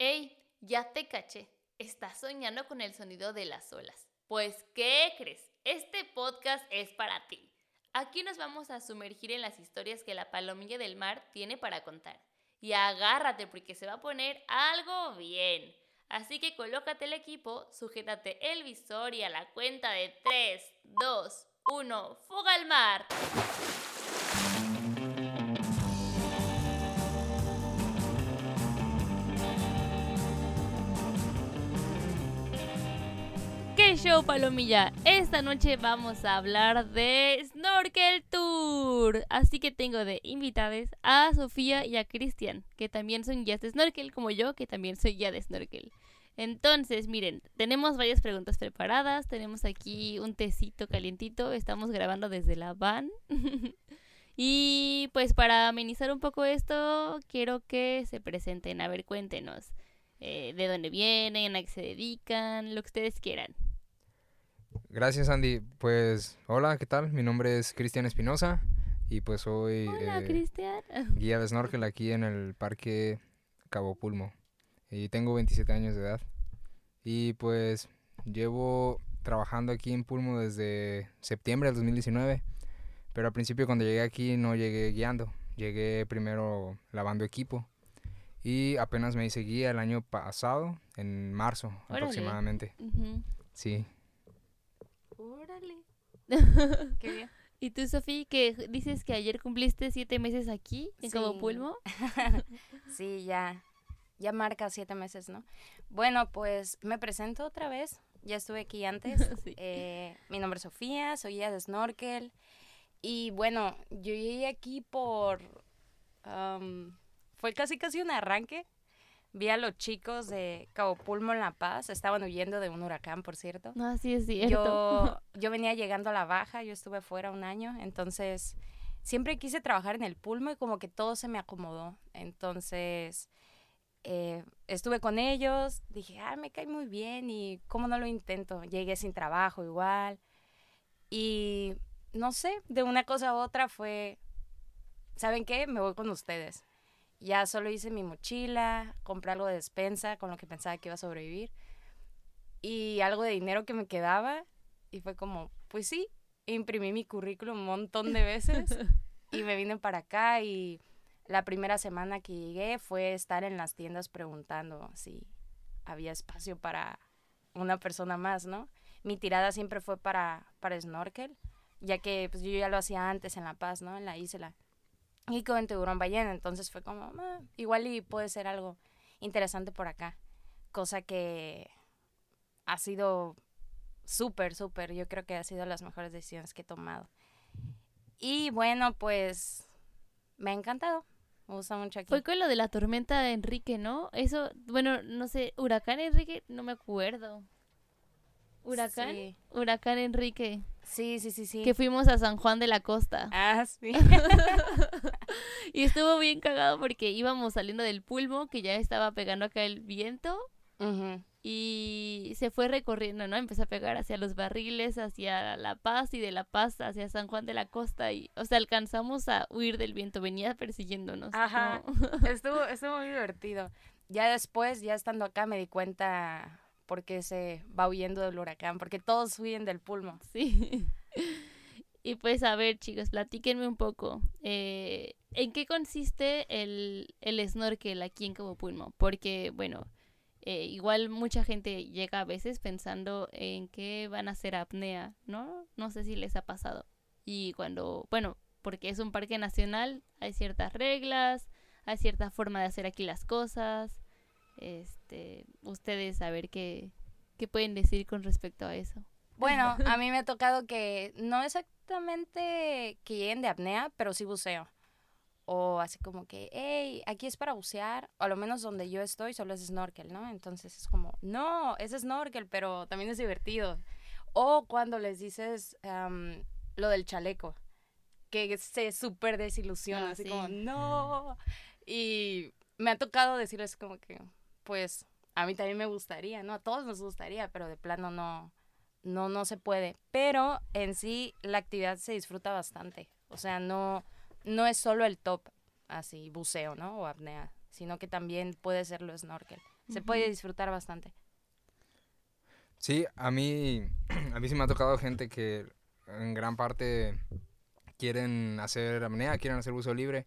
¡Ey! Ya te caché. Estás soñando con el sonido de las olas. Pues, ¿qué crees? Este podcast es para ti. Aquí nos vamos a sumergir en las historias que la palomilla del mar tiene para contar. Y agárrate porque se va a poner algo bien. Así que colócate el equipo, sujétate el visor y a la cuenta de 3, 2, 1, fuga al mar. Show, Palomilla? Esta noche vamos a hablar de Snorkel Tour. Así que tengo de invitadas a Sofía y a Cristian, que también son guías de Snorkel, como yo, que también soy guía de Snorkel. Entonces, miren, tenemos varias preguntas preparadas. Tenemos aquí un tecito calientito. Estamos grabando desde la van. y pues para amenizar un poco esto, quiero que se presenten. A ver, cuéntenos. eh, de dónde vienen, a qué se dedican, lo que ustedes quieran. Gracias, Andy. Pues, hola, ¿qué tal? Mi nombre es Cristian Espinosa y pues soy Hola, eh, guía de snorkel aquí en el Parque Cabo Pulmo. Y tengo 27 años de edad. Y pues llevo trabajando aquí en Pulmo desde septiembre del 2019. Pero al principio cuando llegué aquí no llegué guiando. Llegué primero lavando equipo. Y apenas me hice guía el año pasado, en marzo Órale. aproximadamente. Sí. Órale. Qué bien. ¿Y tú, Sofía, que dices que ayer cumpliste siete meses aquí, en Cabo Sí. Pulmo? Sí, ya. Ya marca siete meses, ¿no? Bueno, pues me presento otra vez. Ya estuve aquí antes. Sí. Eh, mi nombre es Sofía, soy guía de snorkel. Y bueno, yo llegué aquí por... fue casi casi un arranque. Vi a los chicos de Cabo Pulmo en La Paz. Estaban huyendo de un huracán, por cierto. No, sí es cierto. Yo, yo venía llegando a la baja, yo estuve fuera un año, entonces siempre quise trabajar en el pulmo y como que todo se me acomodó. Entonces eh, estuve con ellos, dije, ah, me cae muy bien y cómo no lo intento. Llegué sin trabajo igual. Y no sé, de una cosa a otra fue, ¿saben qué? Me voy con ustedes. Ya solo hice mi mochila, compré algo de despensa con lo que pensaba que iba a sobrevivir y algo de dinero que me quedaba y fue como, pues sí, imprimí mi currículum un montón de veces y me vine para acá y la primera semana que llegué fue estar en las tiendas preguntando si había espacio para una persona más, ¿no? Mi tirada siempre fue para, para snorkel, ya que pues, yo ya lo hacía antes en La Paz, ¿no? En la isla. Y con tiburón ballena, entonces fue como, "Ah, igual y puede ser algo interesante por acá. Cosa que ha sido súper, súper. Yo creo que ha sido las mejores decisiones que he tomado. Y bueno, pues me ha encantado. Me gusta mucho aquí. Fue con lo de la tormenta de Enrique, ¿no? Eso, bueno, no sé, huracán Enrique, no me acuerdo. ¿Huracán? Sí, Huracán Enrique, sí, sí, sí. sí. que fuimos a San Juan de la Costa. Ah, sí. Y estuvo bien cagado porque íbamos saliendo del pulmo, que ya estaba pegando acá el viento, Ujú. y se fue recorriendo, ¿no? Empezó a pegar hacia los barriles, hacia La Paz y de La Paz hacia San Juan de la Costa y, o sea, alcanzamos a huir del viento, venía persiguiéndonos. Ajá. Estuvo, estuvo muy divertido. Ya después, ya estando acá, me di cuenta por qué se va huyendo del huracán, porque todos huyen del pulmo. Sí. Y pues a ver, chicos, platíquenme un poco. eh, ¿En qué consiste el, el snorkel aquí en Cabo Pulmo? Porque, bueno, eh, igual mucha gente llega a veces pensando en que van a hacer apnea, ¿no? No sé si les ha pasado. Y cuando, bueno, porque es un parque nacional, hay ciertas reglas, hay cierta forma de hacer aquí las cosas. Este, ustedes a ver qué, qué pueden decir con respecto a eso. Bueno, a mí me ha tocado que no exactamente que lleguen de apnea, pero sí buceo. O así como que, hey, aquí es para bucear, o a lo menos donde yo estoy solo es snorkel, ¿no? Entonces es como, no, es snorkel, pero también es divertido. O cuando les dices lo del chaleco, que se súper desilusiona, Ah, así sí. como, no. Y me ha tocado decirles como que, pues, a mí también me gustaría, ¿no? A todos nos gustaría, pero de plano no, no, no se puede. Pero en sí la actividad se disfruta bastante. O sea, no, no es solo el top, así, buceo, ¿no? O apnea, sino que también puede ser lo snorkel. Se puede disfrutar bastante. Sí, a mí, a mí sí me ha tocado gente que en gran parte quieren hacer apnea, quieren hacer uso libre.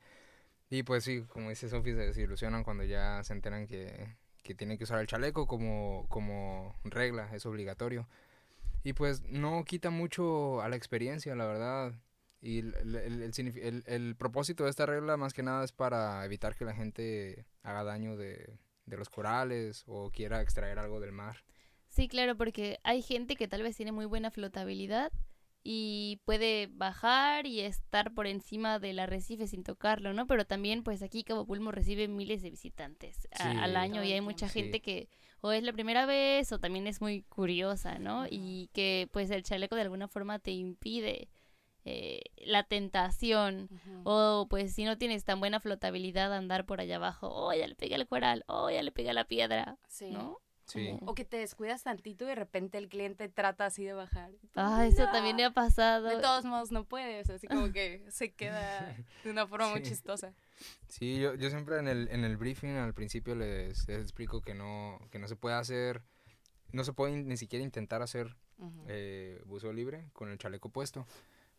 Y pues sí, como dice Sofi, se desilusionan cuando ya se enteran que, que tienen que usar el chaleco como, como regla, es obligatorio. Y pues no quita mucho a la experiencia, la verdad. Y el, el- el- el propósito de esta regla más que nada es para evitar que la gente haga daño de, de los corales o quiera extraer algo del mar. Sí, claro, porque hay gente que tal vez tiene muy buena flotabilidad y puede bajar y estar por encima del arrecife sin tocarlo, ¿no? Pero también, pues aquí Cabo Pulmo recibe miles de visitantes a- Sí. al año y el hay mucha tiempo. gente Sí. que o es la primera vez o también es muy curiosa, ¿no? Y que pues el chaleco de alguna forma te impide eh, la tentación o pues si no tienes tan buena flotabilidad andar por allá abajo, oh, ya le pegué al coral, oh, ya le pegué a la piedra, Sí. ¿no? Sí. O que te descuidas tantito y de repente el cliente trata así de bajar. Ah, eso No. también me ha pasado. De todos modos no puedes, así como que se queda de una forma muy Sí. chistosa. Sí, yo, yo siempre en el, en el briefing al principio les, les explico que no, que no se puede hacer, no se puede ni siquiera intentar hacer Ujú. eh, buceo libre con el chaleco puesto,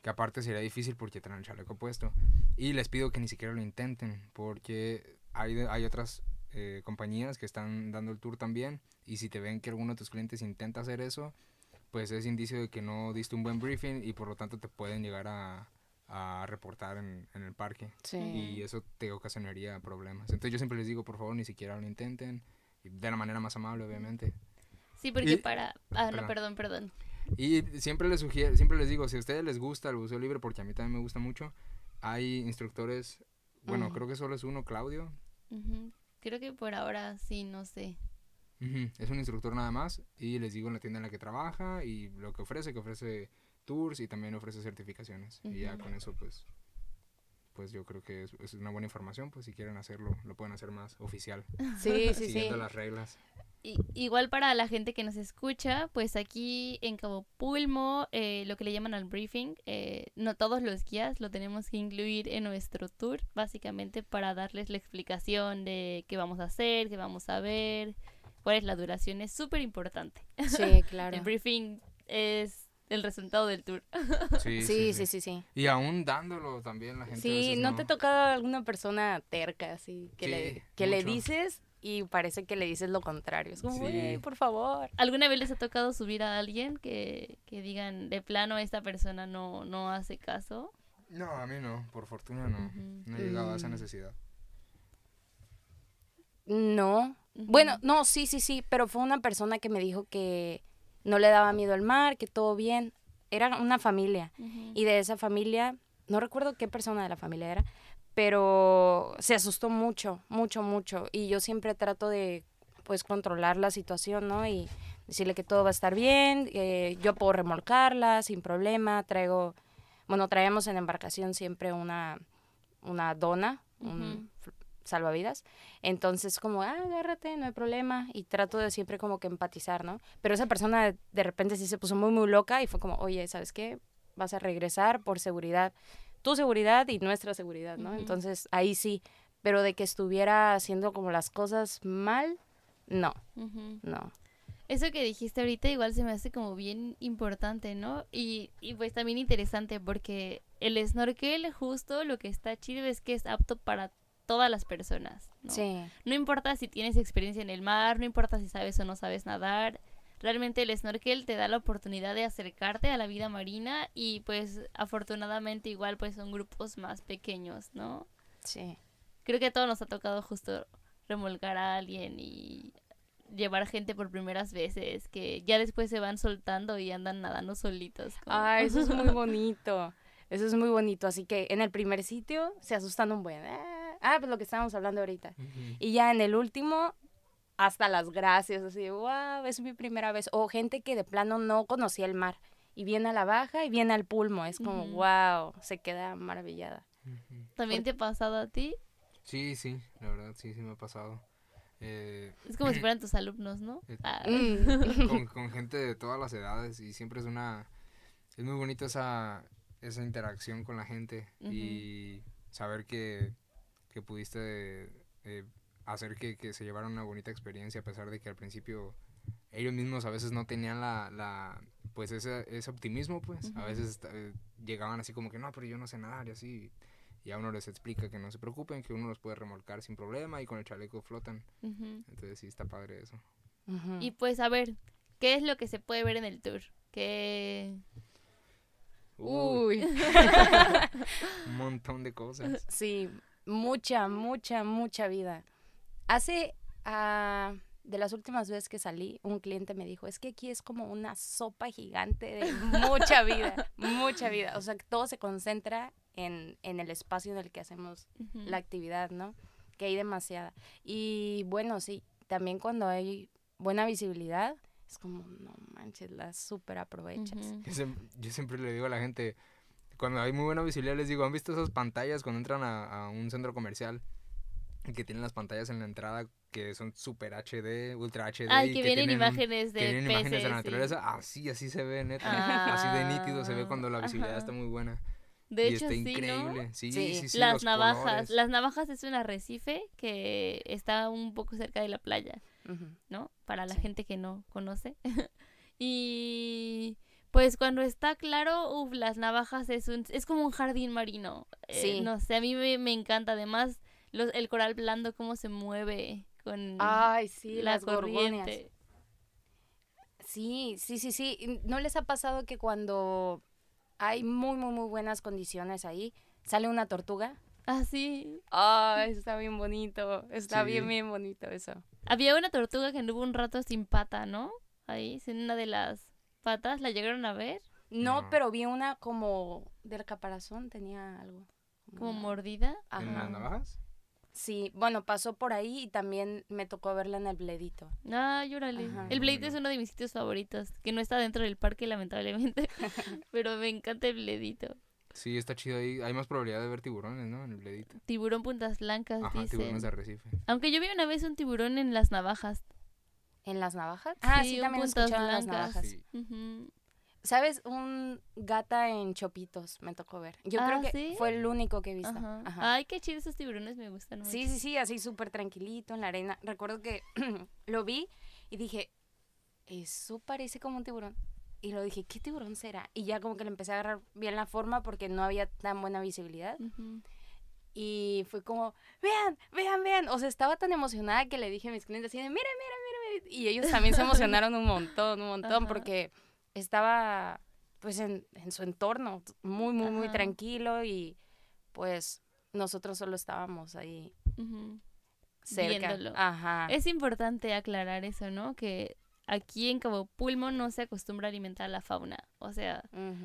que aparte sería difícil porque traen el chaleco puesto. Y les pido que ni siquiera lo intenten porque hay, hay otras eh, compañías que están dando el tour también y si te ven que alguno de tus clientes intenta hacer eso, pues es indicio de que no diste un buen briefing y por lo tanto te pueden llegar a, a reportar en, en el parque Sí. y eso te ocasionaría problemas. Entonces yo siempre les digo, por favor, ni siquiera lo intenten, de la manera más amable, obviamente. Sí, porque Y- para... Ah, no, perdón. perdón, perdón. Y siempre les sugiero, siempre les digo, si a ustedes les gusta el buceo libre, porque a mí también me gusta mucho, hay instructores, bueno, Ujú. creo que solo es uno, Claudio. Ujú. Creo que por ahora sí, no sé. Es un instructor nada más y les digo en la tienda en la que trabaja y lo que ofrece, que ofrece tours y también ofrece certificaciones. Y ya con eso, pues, pues yo creo que es, es una buena información, pues si quieren hacerlo, lo pueden hacer más oficial, Sí, sí, sí. siguiendo las reglas. Y, igual para la gente que nos escucha, pues aquí en Cabo Pulmo, eh, lo que le llaman al briefing, eh, no todos los guías lo tenemos que incluir en nuestro tour, básicamente para darles la explicación de qué vamos a hacer, qué vamos a ver, cuál es la duración, es súper importante. Sí, claro. El briefing es el resultado del tour. Sí, Sí, sí, sí, sí. Y aún dándolo también la gente. Sí, ¿no te ha tocado alguna persona terca así que, le, Sí, que le dices y parece que le dices lo contrario? Es como, Sí. "Güey, por favor. ¿Alguna vez les ha tocado subir a alguien que, que digan de plano esta persona no, no hace caso? No, a mí no, por fortuna no. No he llegado a esa Mm. necesidad. No. Bueno, no, sí, sí, sí, pero fue una persona que me dijo que no le daba miedo al mar, que todo bien. Era una familia. Y de esa familia, no recuerdo qué persona de la familia era, pero se asustó mucho, mucho, mucho. Y yo siempre trato de, pues, controlar la situación, ¿no? Y decirle que todo va a estar bien, eh, yo puedo remolcarla sin problema, traigo, bueno, traemos en embarcación siempre una, una dona, un salvavidas. Entonces, como, ah, agárrate, no hay problema. Y trato de siempre como que empatizar, ¿no? Pero esa persona de, repente sí se puso muy, muy loca y fue como, oye, ¿sabes qué? Vas a regresar por seguridad. Tu seguridad y nuestra seguridad, ¿no? Entonces, ahí sí. Pero de que estuviera haciendo como las cosas mal, no, no. Eso que dijiste ahorita igual se me hace como bien importante, ¿no? Y, y pues también interesante porque el snorkel justo lo que está chido es que es apto para todas las personas, ¿no? Sí, No importa si tienes experiencia en el mar, no importa si sabes o no sabes nadar. Realmente el snorkel te da la oportunidad de acercarte a la vida marina y pues afortunadamente igual pues son grupos más pequeños, ¿no? sí. Creo que a todos nos ha tocado justo remolcar a alguien y llevar gente por primeras veces que ya después se van soltando y andan nadando solitos. como- Ah, eso es muy bonito. Eso es muy bonito. Así que en el primer sitio se asustan un buen. Ah, Ah, pues lo que estábamos hablando ahorita. Y ya en el último, hasta las gracias, así, wow, es mi primera vez. O gente que de plano no conocía el mar y viene a la baja y viene al pulmo. Es como, Ujú. wow, se queda maravillada. ¿También te ha pasado a ti? Sí, sí, la verdad, sí, sí me ha pasado. Eh, Es como si fueran tus alumnos, ¿no? Eh, Ah. Mm. con, con gente de todas las edades y siempre es una... Es muy bonito esa, esa interacción con la gente y saber que, que pudiste eh, hacer que, que se llevaran una bonita experiencia a pesar de que al principio ellos mismos a veces no tenían la, la pues ese, ese optimismo, pues. A veces eh, llegaban así como que, no, pero yo no sé nadar y así. Y a uno les explica que no se preocupen, que uno los puede remolcar sin problema y con el chaleco flotan. Entonces sí, está padre eso. Y pues a ver, ¿qué es lo que se puede ver en el tour? ¿Qué... Uy. Un montón de cosas. Sí, mucha, mucha, mucha vida. Hace, ah, de las últimas veces que salí, un cliente me dijo, es que aquí es como una sopa gigante de mucha vida, mucha vida. O sea, que todo se concentra en, en el espacio en el que hacemos la actividad, ¿no? Que hay demasiada. Y bueno, sí, también cuando hay buena visibilidad, es como, no manches, la súper aprovechas. Yo siempre le digo a la gente, cuando hay muy buena visibilidad, les digo, ¿han visto esas pantallas cuando entran a, a un centro comercial? Que tienen las pantallas en la entrada que son super HD, ultra HD. Ay, y que vienen tienen imágenes de que vienen imágenes de la sí. naturaleza. Así, así se ve, neta. Así de nítido se ve cuando la Ah, visibilidad ajá. está muy buena. De y hecho, está sí, ¿no? increíble. Sí, Sí. sí, sí. las los navajas. colores. Las navajas es un arrecife que está un poco cerca de la playa. ¿no? Para la Sí. gente que no conoce. y pues cuando está claro, uf, las navajas es un es como un jardín marino. Eh, Sí. no sé, a mí me, me encanta. Además, los, el coral blando, cómo se mueve con Ay, sí, la las gorgonias. corriente. Sí, sí, sí, sí. ¿No les ha pasado que cuando hay muy, muy, muy buenas condiciones ahí, sale una tortuga? Ah, sí. Ay, está bien bonito. Está bien, Sí. bien bonito eso. Había una tortuga que anduvo un rato sin pata, ¿no? Ahí, sin una de las patas. ¿La llegaron a ver? No, No. pero vi una como del caparazón, tenía algo. Como mordida. ¿En las navajas? Sí, bueno, pasó por ahí y también me tocó verla en el bledito. Ah, llórale. Ajá. El Bueno. es uno de mis sitios favoritos, que no está dentro del parque, lamentablemente. pero me encanta el Bledito. Sí, está chido ahí. Hay más probabilidad de ver tiburones, ¿no? En el bledito. Tiburón puntas blancas, Ajá, tiburones de dicen. arrecife. Aunque yo vi una vez un tiburón en las navajas. ¿En las navajas? Ah, sí, también escuchado en las navajas. Sí. Ujú. ¿Sabes? Un gata en chopitos me tocó ver. Yo Ah, creo que ¿sí? fue el único que he visto. Ajá. Ajá. Ay, qué chido esos tiburones, me gustan mucho. Sí, sí, sí, así súper tranquilito en la arena. Recuerdo que lo vi y dije, eso parece como un tiburón. Y lo dije, ¿qué tiburón será? Y ya como que le empecé a agarrar bien la forma porque no había tan buena visibilidad. Ujú. Y fue como, vean, vean, vean. O sea, estaba tan emocionada que le dije a mis clientes así de, mira, mira. Y ellos también se emocionaron un montón, un montón, Ajá. porque estaba pues en, en su entorno, muy, muy, muy tranquilo y pues nosotros solo estábamos ahí cerca. Viéndolo. Ajá. Es importante aclarar eso, ¿no? Que aquí en Cabo Pulmo no se acostumbra a alimentar a la fauna. O sea,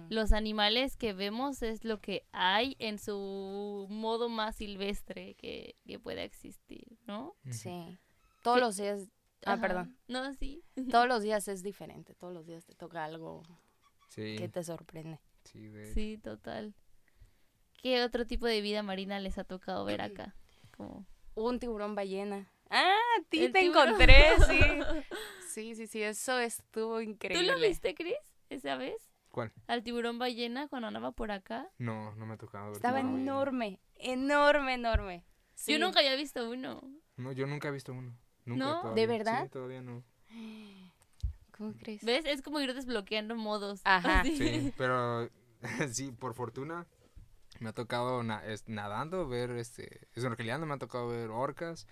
los animales que vemos es lo que hay en su modo más silvestre que, que pueda existir, ¿no? Sí. Todos los días, ah, Ajá. perdón, No, sí. todos los días es diferente, todos los días te toca algo Sí, que te sorprende. sí, de Sí, total. ¿Qué otro tipo de vida marina les ha tocado ver acá? Como... Un tiburón ballena. Ah, a ti te tiburón. encontré, sí. Sí, sí, sí, eso estuvo ¿Tú increíble. lo viste, Chris, esa vez? ¿Cuál? Al tiburón ballena cuando andaba por acá. No, no me ha tocado ver Estaba enorme, enorme, enorme. Sí. Yo nunca había visto uno. No, yo nunca he visto uno. Nunca ¿No? todavía. ¿De verdad? Sí, todavía no. ¿Cómo crees? ¿Ves? Es como ir desbloqueando modos. Ajá. Sí, pero sí, por fortuna me ha tocado na- es- nadando ver este, snorkeleando, me ha tocado ver orcas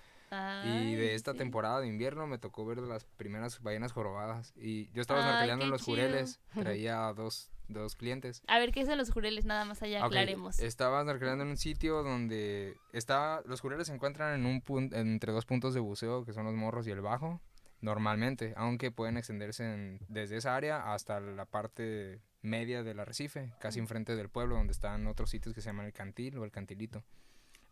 y de esta sí. temporada de invierno me tocó ver las primeras ballenas jorobadas y yo estaba snorkeleando en los chido. jureles, traía dos, dos clientes. A ver, ¿qué son los jureles? Nada más allá aclaremos. Estaba snorkeleando en un sitio donde está, los jureles se encuentran en un pun- entre dos puntos de buceo que son los morros y el bajo, normalmente, aunque pueden extenderse en- desde esa área hasta la parte media del arrecife, casi enfrente del pueblo, donde están otros sitios que se llaman el cantil o el cantilito.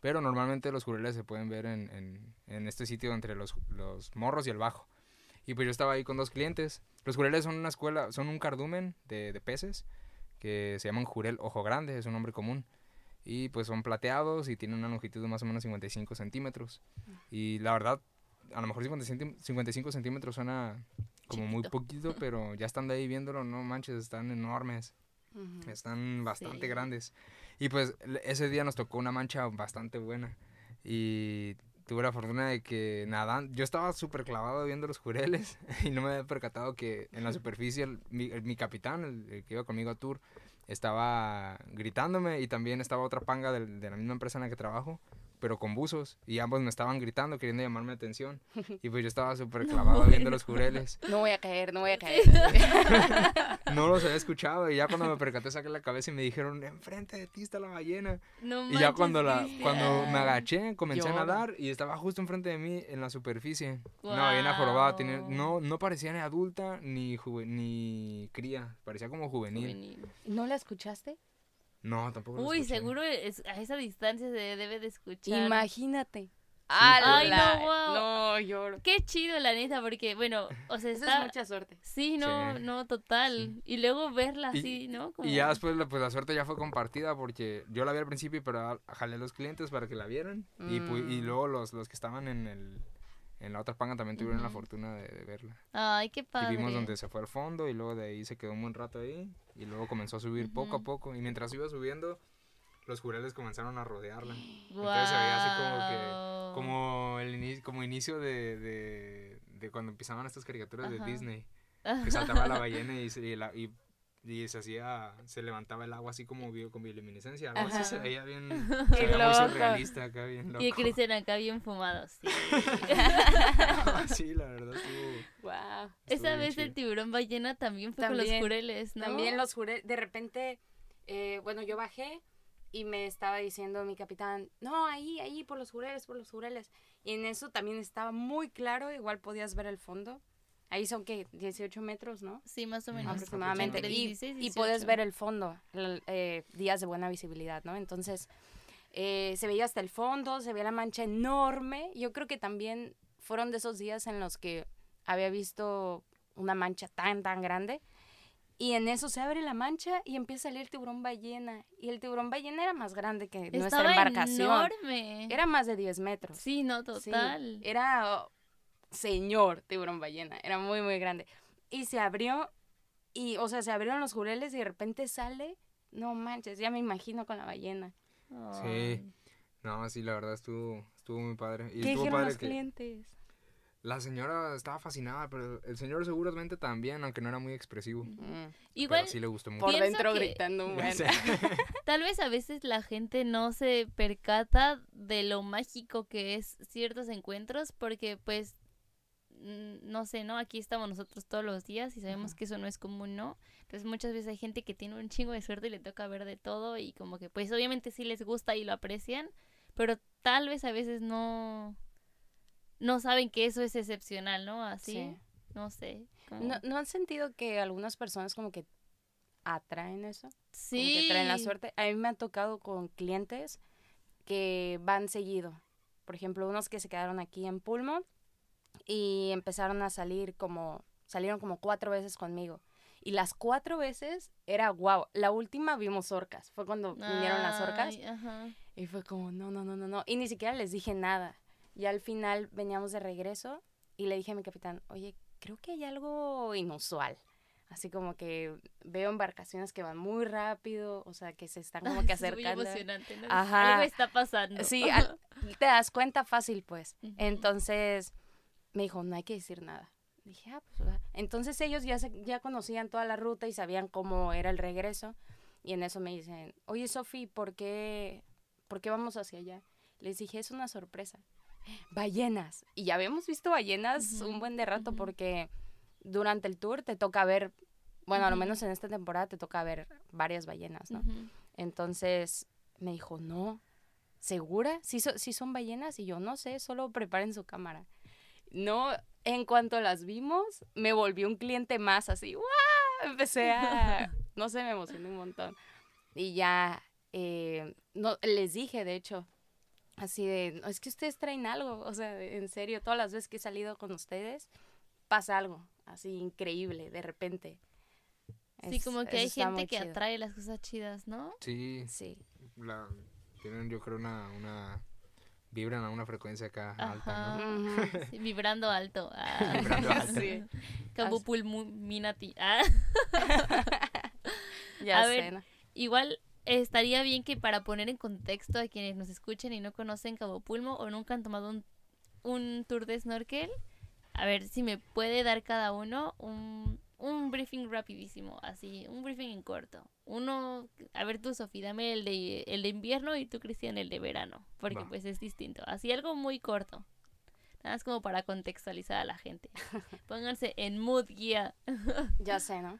Pero normalmente los jureles se pueden ver en, en- en este sitio entre los, los morros y el bajo. Y pues yo estaba ahí con dos clientes. Los jureles son una escuela, son un cardumen de, de peces que se llaman jurel ojo grande, es un nombre común. Y pues son plateados y tienen una longitud de más o menos 55 centímetros. Y la verdad, a lo mejor 50 centí- 55 centímetros suena como muy Chiquito. poquito, pero ya estando ahí viéndolo, no manches, están enormes. Ujú. Están bastante Sí. grandes. Y pues ese día nos tocó una mancha bastante buena. Y tuve la fortuna de que nadan, yo estaba súper clavado viendo los jureles y no me había percatado que en la superficie el- mi, el- mi capitán, el, el que iba conmigo a tour, estaba gritándome y también estaba otra panga del- de la misma empresa en la que trabajo, pero con buzos y ambos me estaban gritando queriendo llamarme atención y pues yo estaba súper clavado viendo los jureles. No voy a caer, no voy a caer. No los había escuchado y ya cuando me percaté saqué la cabeza y me dijeron, enfrente de ti está la ballena. No Y ya cuando la cuando me agaché, comencé a Lloro. nadar y estaba justo enfrente de mí en la superficie. Una ballena jorobada, tenía- no, no parecía ni adulta ni juve- ni cría, parecía como juvenil. Juvenil. ¿No la escuchaste? No, tampoco lo Uy, escuché. seguro es- a esa distancia se debe de escuchar. Imagínate. Ay, no, guau. No, lloro. Qué chido, la neta, porque, bueno, o sea, está... es mucha suerte. Sí, no, Sí. no, total. Y luego verla Y- así, ¿no? Como... Y ya después, la- pues la suerte ya fue compartida porque yo la vi al principio, pero a- jalé a los clientes para que la vieran. Y, pu- y Mm. luego los, los que estaban en el en la otra panga también tuvieron la fortuna de, de verla. Ay, qué padre. Y vimos donde se fue al fondo y luego de ahí se quedó un buen rato ahí y luego comenzó a subir poco a poco y mientras iba subiendo los jureles comenzaron a rodearla. Entonces se veía así como que como el inicio, como inicio de, de, de cuando empezaban estas caricaturas de Disney, que saltaba la ballena y la- y- y se hacía se levantaba el agua así como bio, con bioluminiscencia, algo así se veía bien Qué se veía muy loco. surrealista acá bien loco. Y Cristian acá bien fumado, sí. sí, la verdad estuvo, Wow. estuvo Esa vez el tiburón ballena también fue con los También, jureles, ¿no? También los juré, de repente, eh, bueno, yo bajé y me estaba diciendo mi capitán, no, ahí, ahí, por los jureles, por los jureles. Y en eso también estaba muy claro, igual podías ver el fondo. Ahí son que 18 metros, ¿no? Sí, más o menos. aproximadamente. Entre Y, 16 y puedes 18. ver el fondo, el, eh, días de buena visibilidad, ¿no? Entonces, eh, se veía hasta el fondo, se veía la mancha enorme. Yo creo que también fueron de esos días en los que había visto una mancha tan, tan grande. Y en eso se abre la mancha y empieza a salir el tiburón ballena. Y el tiburón ballena era más grande que nuestra embarcación. enorme. Era más de 10 metros. Sí, no, Sí, total. era señor tiburón ballena, era muy, muy grande. Y se abrió, y, o sea, se abrieron los jureles y de repente sale, no manches, ya me imagino con la ballena. Ay. No, sí, la verdad estuvo estuvo muy padre y ¿Qué estuvo dijeron padre los que clientes? la señora estaba fascinada, pero el señor seguramente también, aunque no era muy expresivo. Mm, Igual, pero sí le gustó mucho. Por dentro que- gritando, bueno. tal vez a veces la gente no se percata de lo mágico que es ciertos encuentros porque pues no sé, ¿no? Aquí estamos nosotros todos los días y sabemos Ajá. que eso no es común, ¿no? Entonces muchas veces hay gente que tiene un chingo de suerte y le toca ver de todo y como que pues obviamente sí les gusta y lo aprecian, pero tal vez a veces no no saben que eso es excepcional, ¿no? Así, Sí. no sé. como- ¿No, ¿No han sentido que algunas personas como que atraen eso? Como sí. que traen la suerte. A mí me ha tocado con clientes que van seguido. Por ejemplo, unos que se quedaron aquí en Pulmo y empezaron a salir como, salieron como cuatro veces conmigo. Y las cuatro veces era wow. La última vimos orcas. Fue cuando vinieron las orcas. Ajá. Y fue como, no, no, no, no, no. Y ni siquiera les dije nada. Y al final veníamos de regreso y le dije a mi capitán, oye, creo que hay algo inusual. Así como que veo embarcaciones que van muy rápido, o sea, que se están como que Es muy acercando. emocionante, ¿no? Ajá. Algo está pasando. Sí, al- te das cuenta fácil, pues. Entonces me dijo, no hay que decir nada. Dije, ah, pues. Entonces ellos ya, se- ya conocían toda la ruta y sabían cómo era el regreso. Y en eso me dicen, oye, Sofi, ¿por qué, ¿por qué vamos hacia allá? Les dije, es una sorpresa. Ballenas. Y ya habíamos visto ballenas un buen de rato porque durante el tour te toca ver, bueno, a lo menos en esta temporada te toca ver varias ballenas, ¿no? Entonces me dijo, no, ¿segura? ¿Sí, so- sí son ballenas? Y yo, no sé, solo preparen su cámara. No, en cuanto las vimos, me volvió un cliente más así, ¡guau! Empecé a, no sé, me emocioné un montón. Y ya, eh, no, les dije, de hecho, así de, "No, es que ustedes traen algo, o sea, en serio, todas las veces que he salido con ustedes, pasa algo, así increíble, de repente. Sí, Es- como que hay gente que chido. atrae las cosas chidas, ¿no? Sí, Sí. la, tienen yo creo una, una vibran a una frecuencia acá alta. ¿no? Sí, vibrando alto. Ah. Vibrando alto. Sí. Cabupulminati. Ah. Ya A sé, ver. Igual estaría bien que para poner en contexto a quienes nos escuchen y no conocen Cabo Pulmo o nunca han tomado un un tour de snorkel. A ver si me puede dar cada uno un, un briefing rapidísimo, así, un briefing en corto. Uno, a ver tú, Sofía, dame el de, el de invierno y tú, Cristian, el de verano, porque Va. pues es distinto. Así algo muy corto. Nada más como para contextualizar a la gente. Pónganse en mood guía. Ya sé, ¿no?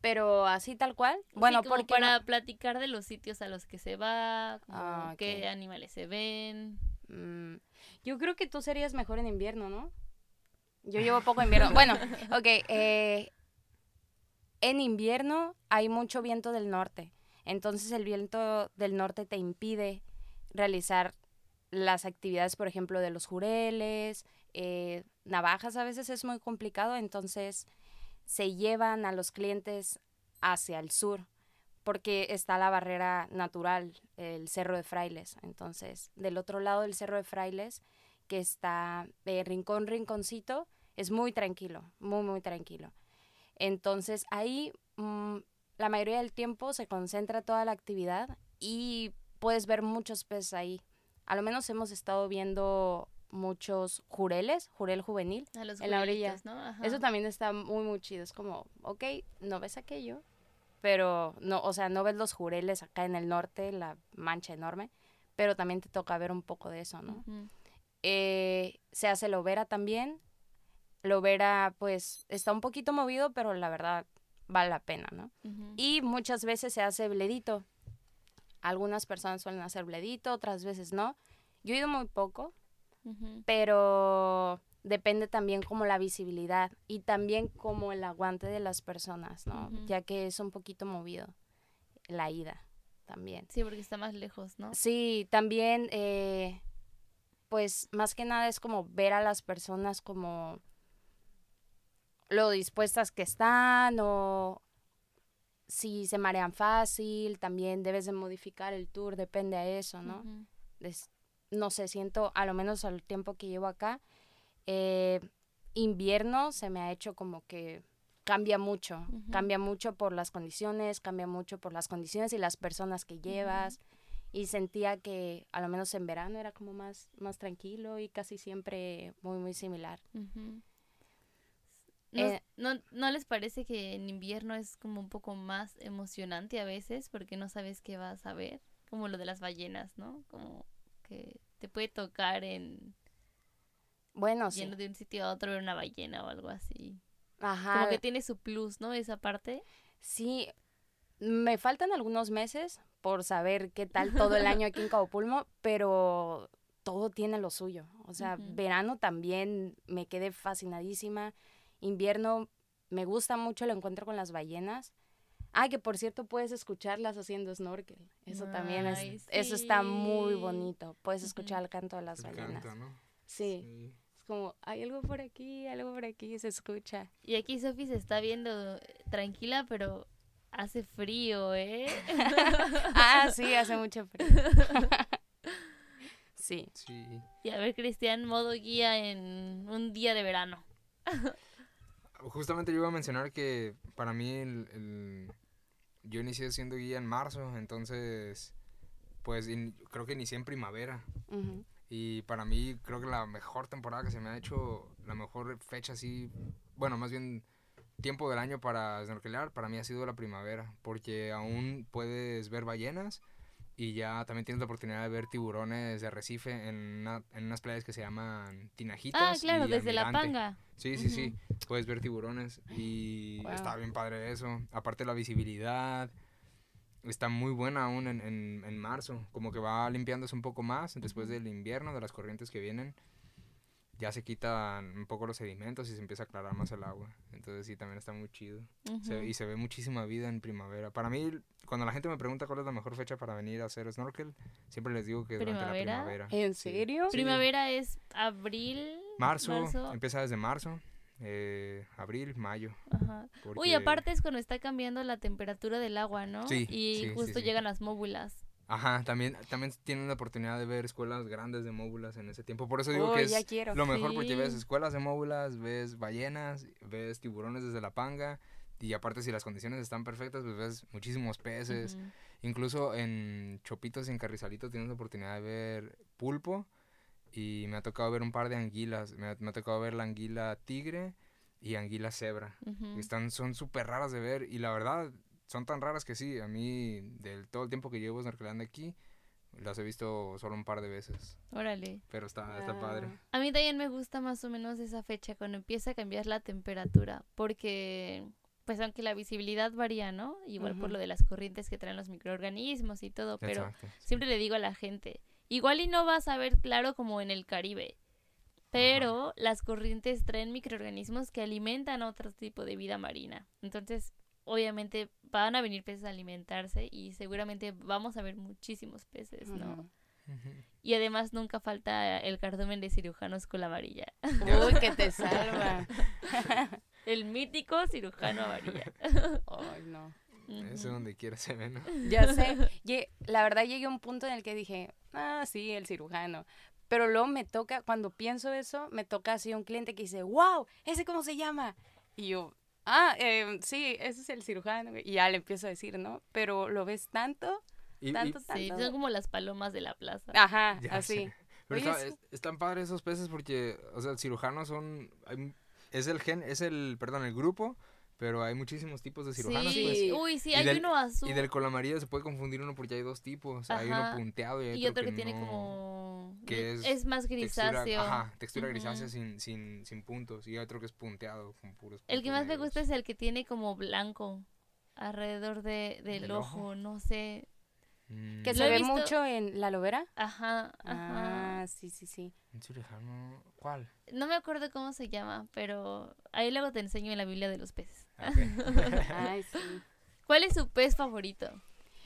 Pero así tal cual. Sí, Bueno, como porque para no- platicar de los sitios a los que se va, como Ah, qué animales se ven. Mm, yo creo que tú serías mejor en invierno, ¿no? Yo llevo poco invierno. Bueno, ok. eh, en invierno hay mucho viento del norte. Entonces el viento del norte te impide realizar las actividades, por ejemplo, de los jureles, eh, navajas a veces es muy complicado, entonces se llevan a los clientes hacia el sur porque está la barrera natural, el Cerro de Frailes. Entonces, del otro lado del Cerro de Frailes, que está de rincón, rinconcito, es muy tranquilo, muy, muy tranquilo. Entonces, ahí mm, la mayoría del tiempo se concentra toda la actividad y puedes ver muchos peces ahí. A lo menos hemos estado viendo muchos jureles, jurel juvenil. A los En la orilla. Eso también está muy, muy chido. Es como, ok, no ves aquello, pero no, o sea, no ves los jureles acá en el norte, la mancha enorme, pero también te toca ver un poco de eso, ¿no? Eh, se hace Lovera también. Lovera, pues, está un poquito movido, pero la verdad vale la pena, ¿no? Y muchas veces se hace bledito. Algunas personas suelen hacer bledito, otras veces no. Yo he ido muy poco, pero depende también como la visibilidad y también como el aguante de las personas, ¿no? Ya que es un poquito movido la ida también. Sí, porque está más lejos, ¿no? Sí, también, eh, pues más que nada es como ver a las personas como lo dispuestas que están o si se marean fácil, también debes de modificar el tour, depende a eso, ¿no? Es- no sé, siento, a lo menos al tiempo que llevo acá, eh, invierno se me ha hecho como que cambia mucho, cambia mucho por las condiciones, cambia mucho por las condiciones y las personas que llevas. Y sentía que a lo menos en verano era como más, más tranquilo y casi siempre muy, muy similar. Ujú. ¿No, Eh, no, ¿No les parece que en invierno es como un poco más emocionante a veces porque no sabes qué vas a ver? Como lo de las ballenas, ¿no? Como que te puede tocar en Bueno, sí. yendo de un sitio a otro ver una ballena o algo así. Ajá. Como que tiene su plus, ¿no? Esa parte. Sí, me faltan algunos meses por saber qué tal todo el año aquí en Cabo Pulmo, pero todo tiene lo suyo. O sea, verano también me quedé fascinadísima. Invierno me gusta mucho el encuentro con las ballenas. Ah, que por cierto puedes escucharlas haciendo snorkel. Eso también es, eso está muy bonito. Puedes escuchar el canto de las El ballenas. canto, ¿no? Sí, Sí. es como, hay algo por aquí, algo por aquí, se escucha. Y aquí Sofi se está viendo tranquila, pero hace frío, ¿eh? Ah, sí, hace mucho frío. sí. Sí. y a ver, Cristian, modo guía en un día de verano. Justamente yo iba a mencionar que para mí el, el- yo inicié siendo guía en marzo, entonces pues in- creo que inicié en primavera. Y para mí creo que la mejor temporada que se me ha hecho, la mejor fecha así, bueno, más bien tiempo del año para snorkelar, para mí ha sido la primavera, porque aún puedes ver ballenas y ya también tienes la oportunidad de ver tiburones de arrecife en, una- en unas playas que se llaman Tinajitas. Ah, claro, y desde La. Panga. Sí, sí, sí. Puedes ver tiburones y Wow. está bien padre eso. Aparte la visibilidad está muy buena aún en, en, en marzo. Como que va limpiándose un poco más después del invierno, de las corrientes que vienen. Ya se quitan un poco los sedimentos y se empieza a aclarar más el agua. Entonces sí, también está muy chido. Se- y se ve muchísima vida en primavera. Para mí, cuando la gente me pregunta cuál es la mejor fecha para venir a hacer snorkel, siempre les digo que durante la ¿Primavera? primavera. ¿En Sí. serio? Sí. Primavera es abril. Marzo, marzo. empieza desde marzo, eh, abril, mayo. Ajá. Uy, aparte es cuando está cambiando la temperatura del agua, ¿no? Sí, Y sí, justo sí. llegan las móbulas. Ajá, también, también tienen la oportunidad de ver escuelas grandes de móbulas en ese tiempo. Por eso digo Oh, que ya es quiero. lo mejor porque ves escuelas de móbulas, ves ballenas, ves tiburones desde la panga. Y aparte si las condiciones están perfectas, pues ves muchísimos peces. Incluso en Chopitos y en Carrizalitos tienes la oportunidad de ver pulpo. y me ha tocado ver un par de anguilas. Me ha, me ha tocado ver la anguila tigre y anguila cebra. Están, son súper raras de ver y la verdad son tan raras que sí, a mí del todo el tiempo que llevo snorkelando aquí, las he visto solo un par de veces, Órale. pero está, está padre. A mí también me gusta más o menos esa fecha cuando empieza a cambiar la temperatura, porque pues aunque la visibilidad varía, ¿no? Igual por lo de las corrientes que traen los microorganismos y todo, pero Exacto. sí. siempre le digo a la gente, igual y no vas a ver claro como en el Caribe, pero las corrientes traen microorganismos que alimentan a otro tipo de vida marina. Entonces, obviamente van a venir peces a alimentarse y seguramente vamos a ver muchísimos peces, ¿no? Y además nunca falta el cardumen de cirujanos con la amarilla. Uy, que te salva. El mítico cirujano amarilla. Ay, no. Eso donde quiera se ve, ¿no? Ya sé. La verdad llegué a un punto en el que dije, ah, sí, el cirujano. Pero luego me toca, cuando pienso eso, me toca así un cliente que dice, wow, ¿ese cómo se llama? Y yo, ah, em, sí, ese es el cirujano. Y ya le empiezo a decir, ¿no? Pero lo ves tanto, Y- y- tanto, Sí, tanto. son como las palomas de la plaza. Ajá, Ya así. sé. Pero Oye, está- es- están padres esos peces porque, o sea, el cirujano son, es el gen, es el, perdón, el grupo, pero hay muchísimos tipos de cirujanos, sí. pues. Uy, sí, Y hay del- uno azul Y del con la amarilla se puede confundir uno porque hay dos tipos. Hay uno punteado y hay y otro que, que tiene no- como... que es, es más textura, grisáceo. ajá, textura grisácea sin, sin, sin puntos. Y hay otro que es punteado con puros El que puntos más me gusta es el que tiene como blanco alrededor de, del ¿Del ojo, ojo? no sé. Mm, Que se ve visto- mucho en la lobera. Ajá, ajá. Ah, sí, sí, sí. ¿Un cirujano? ¿Cuál? No me acuerdo cómo se llama, pero ahí luego te enseño en la Biblia de los peces. Ah. Ay, sí. ¿Cuál es su pez favorito?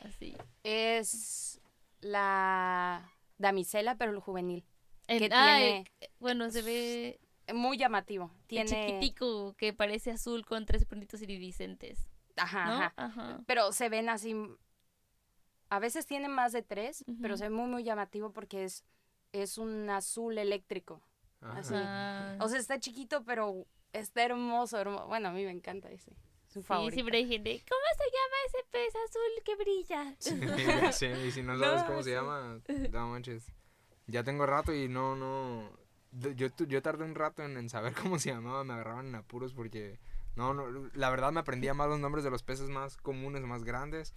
Así. Es la damisela, pero el juvenil. El- Que ah, tiene- eh, bueno, se ve Muy llamativo. el Tiene... chiquitico que parece azul con tres puntitos iridiscentes, Ajá, ¿no? ajá. Ajá. Pero se ven así. A veces tienen más de tres, pero se ve muy, muy llamativo porque es, es un azul eléctrico. Ajá. Así. Ah. O sea, está chiquito, pero está hermoso, hermoso. Bueno, a mí me encanta ese. Es un Sí, favorito. siempre hay gente, ¿cómo se llama ese pez azul que brilla? Sí, ya sé, y si no sabes No, cómo se sí. llama, no manches. Ya tengo rato y no, no. Yo, tu- yo tardé un rato en, en saber cómo se llamaba, me agarraban en apuros porque. No, no, la verdad me aprendía más los nombres de los peces más comunes, más grandes.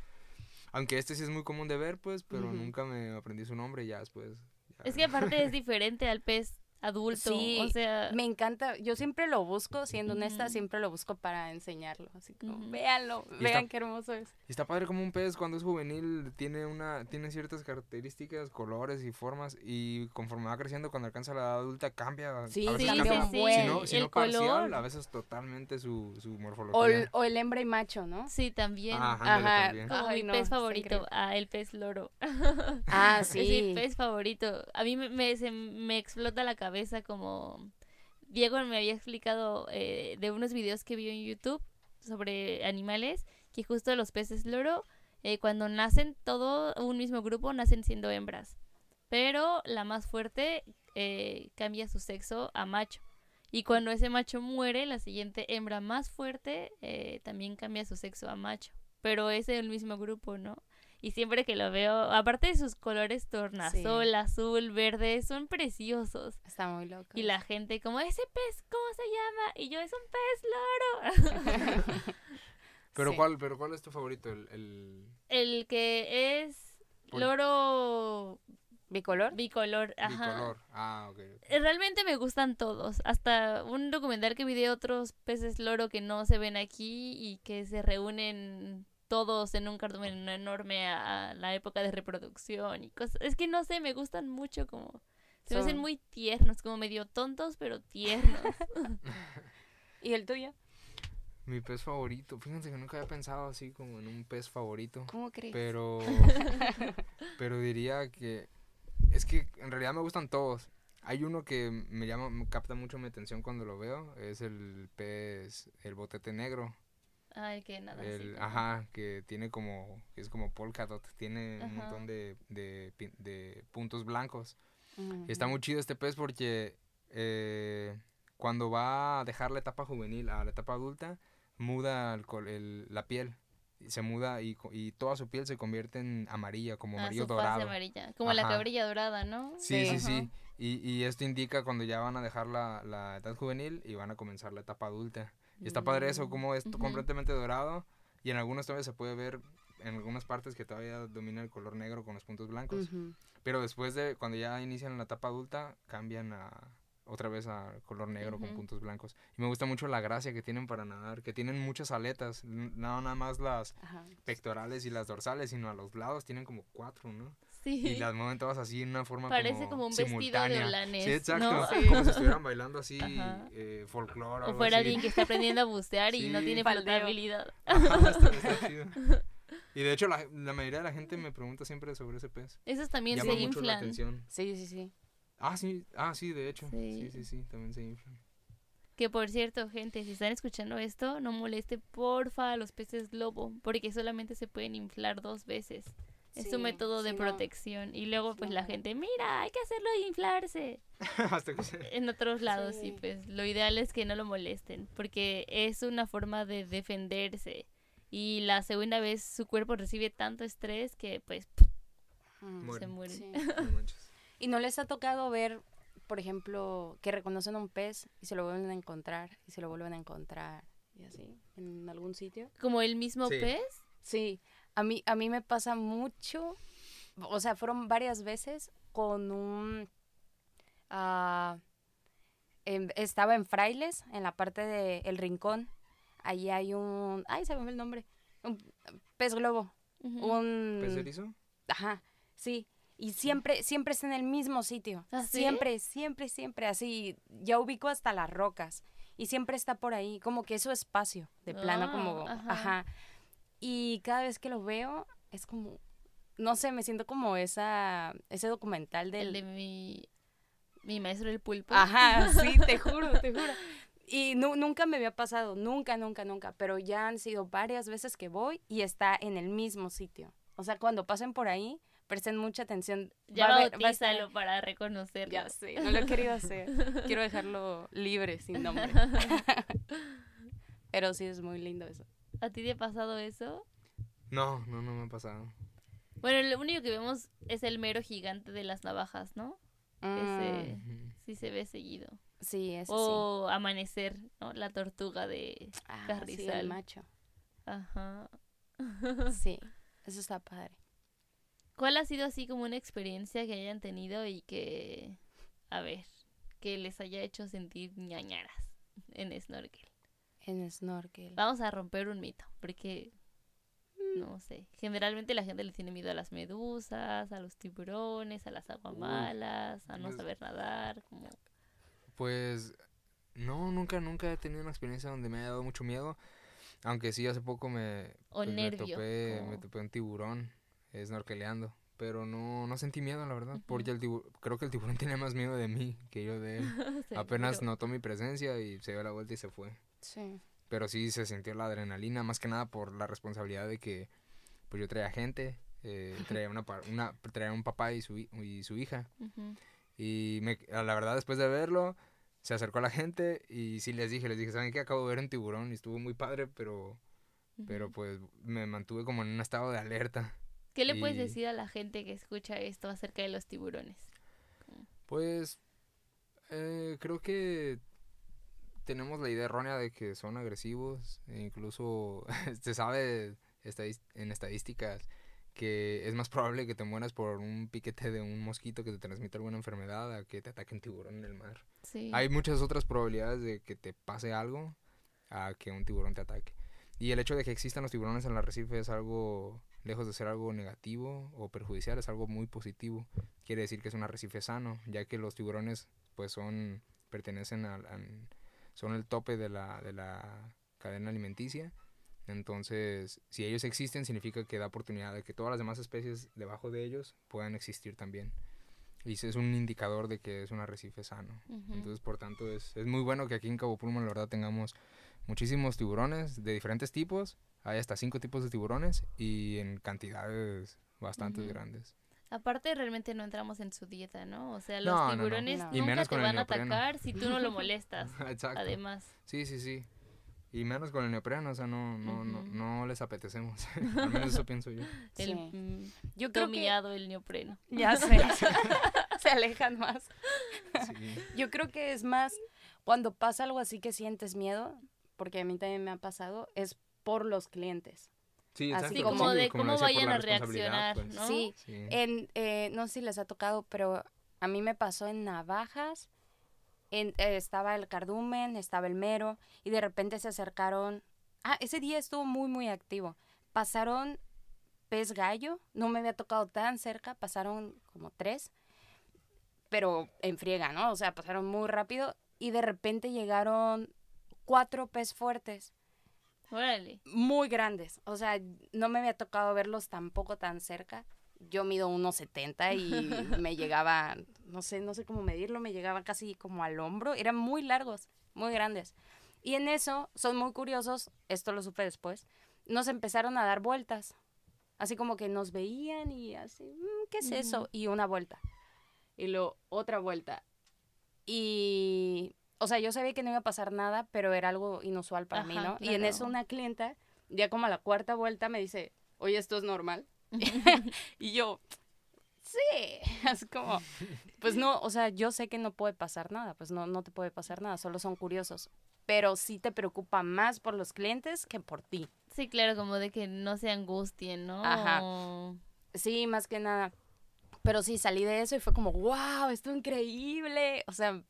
Aunque este sí es muy común de ver, pues, pero nunca me aprendí su nombre y ya después. Es que aparte es diferente al pez adulto, Sí, o sea, Me encanta, yo siempre lo busco, siendo honesta, siempre lo busco para enseñarlo. Así como, Ujú. véanlo, Y vean está- qué hermoso es. Y está padre como un pez cuando es juvenil tiene una tiene ciertas características, colores y formas y conforme va creciendo cuando alcanza la edad adulta cambia. Sí, a veces sí, cambia sí, sí, si no, si el no parcial, color. a veces totalmente su, su O morfología. el, o el hembra y macho, ¿no? sí, también. Ah, ándale, Ajá. también. Como Ay, mi no, pez favorito, ah, el pez loro. Ah, Es mi sí. pez favorito. A mí me, me, se me explota la cabeza como... Diego me había explicado eh, de unos videos que vio en YouTube sobre animales, que justo los peces loro, eh, cuando nacen todo un mismo grupo, nacen siendo hembras. Pero la más fuerte eh, cambia su sexo a macho. Y cuando ese macho muere, la siguiente hembra más fuerte eh, también cambia su sexo a macho. Pero es el mismo grupo, ¿no? Y siempre que lo veo, aparte de sus colores tornasol, azul, verde, son preciosos. Está muy loco. Y la gente como, ese pez, ¿cómo se llama? Y yo, es un pez loro. Pero Sí. cuál, pero cuál es tu favorito, el, el El que es loro ¿Bicolor? bicolor. Ajá. bicolor. Ah, ok. ok. Eh, Realmente me gustan todos. Hasta un documental que vi de otros peces loro que no se ven aquí y que se reúnen todos en un cardumen enorme a, la época de reproducción y cosas. Es que no sé, me gustan mucho como... Se me hacen muy tiernos, como medio tontos, pero tiernos. ¿Y el tuyo? Mi pez favorito. Fíjense que nunca había pensado así como en un pez favorito. ¿Cómo crees? Pero. pero diría que. Es que en realidad me gustan todos. Hay uno que me llama, me capta mucho mi atención cuando lo veo. Es el pez, el botete negro. Que nada. así El, como- ajá, que tiene como. Es como polka dot. Tiene un montón de, de, pin- de puntos blancos. Está muy chido este pez porque. eh, cuando va a dejar la etapa juvenil a la etapa adulta, muda el col- el- la piel. se muda y, co- y toda su piel se convierte en amarilla, como Ah, amarillo su fase dorado. amarilla. Como la cabrilla dorada, ¿no? Sí, sí, Sí. sí. Y, y esto indica cuando ya van a dejar la, la edad juvenil y van a comenzar la etapa adulta. Y está padre eso, como es Ujú. completamente dorado y en algunos todavía se puede ver en algunas partes que todavía domina el color negro con los puntos blancos. Ujú. Pero después de cuando ya inician la etapa adulta, cambian a otra vez a color negro con Ujú. puntos blancos. Y me gusta mucho la gracia que tienen para nadar, que tienen muchas aletas, no nada más las Ajá. pectorales y las dorsales, sino a los lados tienen como cuatro, ¿no? Sí. Y las mueven todas así en una forma Parece como un vestido de holanes, Sí, exacto. ¿no? Sí. Como si estuvieran bailando así eh, folclore O algo fuera así. alguien que está aprendiendo a bucear y no tiene flotabilidad. Ajá, está, está chido. Y de hecho la, la mayoría de la gente me pregunta siempre sobre ese pez. Esos también Llama se mucho la inflan. atención. Sí, sí, sí. Ah, sí, ah, sí, de hecho. Sí. Sí, sí, sí, también se inflan. Que por cierto, gente, si están escuchando esto, no moleste porfa a los peces lobo, porque solamente se pueden inflar dos veces. Es un Sí, método de no. protección. Y luego, pues no la gente, mira, hay que hacerlo e inflarse. Hasta que se... En otros lados, sí, Sí. pues lo ideal es que no lo molesten, porque es una forma de defenderse. Y la segunda vez su cuerpo recibe tanto estrés que, pues, Mm, se muere. sí. ¿Y no les ha tocado ver, por ejemplo, que reconocen a un pez y se lo vuelven a encontrar y se lo vuelven a encontrar y así en algún sitio? Como el mismo Sí. pez. Sí, a mí, a mí me pasa mucho, o sea, fueron varias veces con un... em, estaba en Frailes, en la parte de El Rincón. Allí hay un... Ay, se me el nombre. Un pez globo. Ujú. Un... ¿Pez erizo? Ajá, sí. Y siempre, siempre está en el mismo sitio. ¿Ah, sí? Siempre, siempre, siempre. Así, ya ubico hasta las rocas. Y siempre está por ahí, como que es su espacio de plano, Ah, como, ajá. ajá. Y cada vez que lo veo, es como, no sé, me siento como esa, ese documental del... El de mi, mi maestro del pulpo. Ajá, sí, te juro, te juro. Y nu- nunca me había pasado, nunca, nunca, nunca, pero ya han sido varias veces que voy y está en el mismo sitio. O sea, cuando pasen por ahí, presten mucha atención. Ya Va a para reconocerlo. Ya sé, no lo he querido hacer. Quiero dejarlo libre, sin nombre. Pero sí es muy lindo eso. ¿A ti te ha pasado eso? No, no, no me ha pasado. Bueno, lo único que vemos es el mero gigante de las navajas, ¿no? Ese Mm, Ujú. sí se ve seguido. sí, eso O amanecer, ¿no? La tortuga de. Ah, sí, carrizal. el macho. Ajá. Sí, eso está padre. ¿Cuál ha sido así como una experiencia que hayan tenido y que, a ver, que les haya hecho sentir ñañaras en snorkel? En snorkel. Vamos a romper un mito, porque Mm. no sé, generalmente la gente le tiene miedo a las medusas, a los tiburones, a las aguamalas, a no Pues- saber nadar, como Pues no, nunca, nunca he tenido una experiencia donde me haya dado mucho miedo. Aunque sí, hace poco me, o pues, me topé, me topé un tiburón snorkeleando. Pero no, no sentí miedo, la verdad. Porque el tibu- creo que el tiburón tenía más miedo de mí que yo de él. Apenas notó mi presencia y se dio la vuelta y se fue. Sí. Pero sí se sintió la adrenalina, más que nada por la responsabilidad de que pues yo traía gente, eh, traía, una, una, traía un papá y su, y su hija. Y me, la verdad, después de verlo, se acercó a la gente y sí les dije, les dije, ¿saben qué? Acabo de ver un tiburón y estuvo muy padre, pero, pero pues me mantuve como en un estado de alerta. ¿Qué le puedes decir a la gente que escucha esto acerca de los tiburones? Pues eh, creo que tenemos la idea errónea de que son agresivos, e incluso se sabe en estadísticas que es más probable que te mueras por un piquete de un mosquito que te transmite alguna enfermedad a que te ataque un tiburón en el mar. Sí. Hay muchas otras probabilidades de que te pase algo a que un tiburón te ataque. Y el hecho de que existan los tiburones en el arrecife es algo, lejos de ser algo negativo o perjudicial, es algo muy positivo. Quiere decir que es un arrecife sano, ya que los tiburones pues son, pertenecen al, al- son el tope de la, de la cadena alimenticia. Entonces, si ellos existen, significa que da oportunidad de que todas las demás especies debajo de ellos puedan existir también. Y ese es un indicador de que es un arrecife sano. Entonces, por tanto, es, es muy bueno que aquí en Cabo Pulmo, la verdad, tengamos muchísimos tiburones de diferentes tipos. Hay hasta cinco tipos de tiburones y en cantidades bastante grandes. Aparte, realmente no entramos en su dieta, ¿no? O sea, los No, no, no. tiburones No. Nunca menos te van a atacar si tú no lo molestas. Exacto. Además, Sí, sí, sí. Y menos con el neopreno, o sea, no, no, no, Ujú. no les apetecemos. Al menos eso pienso yo. El, Sí. mm, Yo creo que el neopreno. ya sé, se alejan más. Sí. Yo creo que es más cuando pasa algo así que sientes miedo, porque a mí también me ha pasado, es por los clientes. Sí, Así como de como cómo vayan a reaccionar, pues. ¿no? Sí, Sí. En, eh, no sé si les ha tocado, pero a mí me pasó en Navajas. En, eh, estaba el cardumen, estaba el mero, y de repente se acercaron. Ah, ese día estuvo muy, muy activo. Pasaron pez gallo, no me había tocado tan cerca, pasaron como tres, pero en friega, ¿no? O sea, pasaron muy rápido, y de repente llegaron cuatro pez fuertes Órale. muy grandes. O sea, no me había tocado verlos tampoco tan cerca. Yo mido 1.70 y me llegaba, no sé, no sé cómo medirlo, me llegaba casi como al hombro. Eran muy largos, muy grandes. Y en eso, son muy curiosos, esto lo supe después, nos empezaron a dar vueltas. Así como que nos veían y así, "Mm, ¿qué es eso? Y una vuelta. Y luego otra vuelta. Y, o sea, yo sabía que no iba a pasar nada, pero era algo inusual para mí, Ajá, ¿no? Y en eso claro. una clienta, ya como a la cuarta vuelta, me dice, oye, ¿esto es normal? y yo, sí, así como, pues no, o sea, yo sé que no puede pasar nada, pues no, no te puede pasar nada, solo son curiosos. Pero sí te preocupa más por los clientes que por ti. Sí, claro, como de que no se angustien, ¿no? Ajá. Sí, más que nada. Pero sí, salí de eso y fue como, wow, esto es increíble. O sea,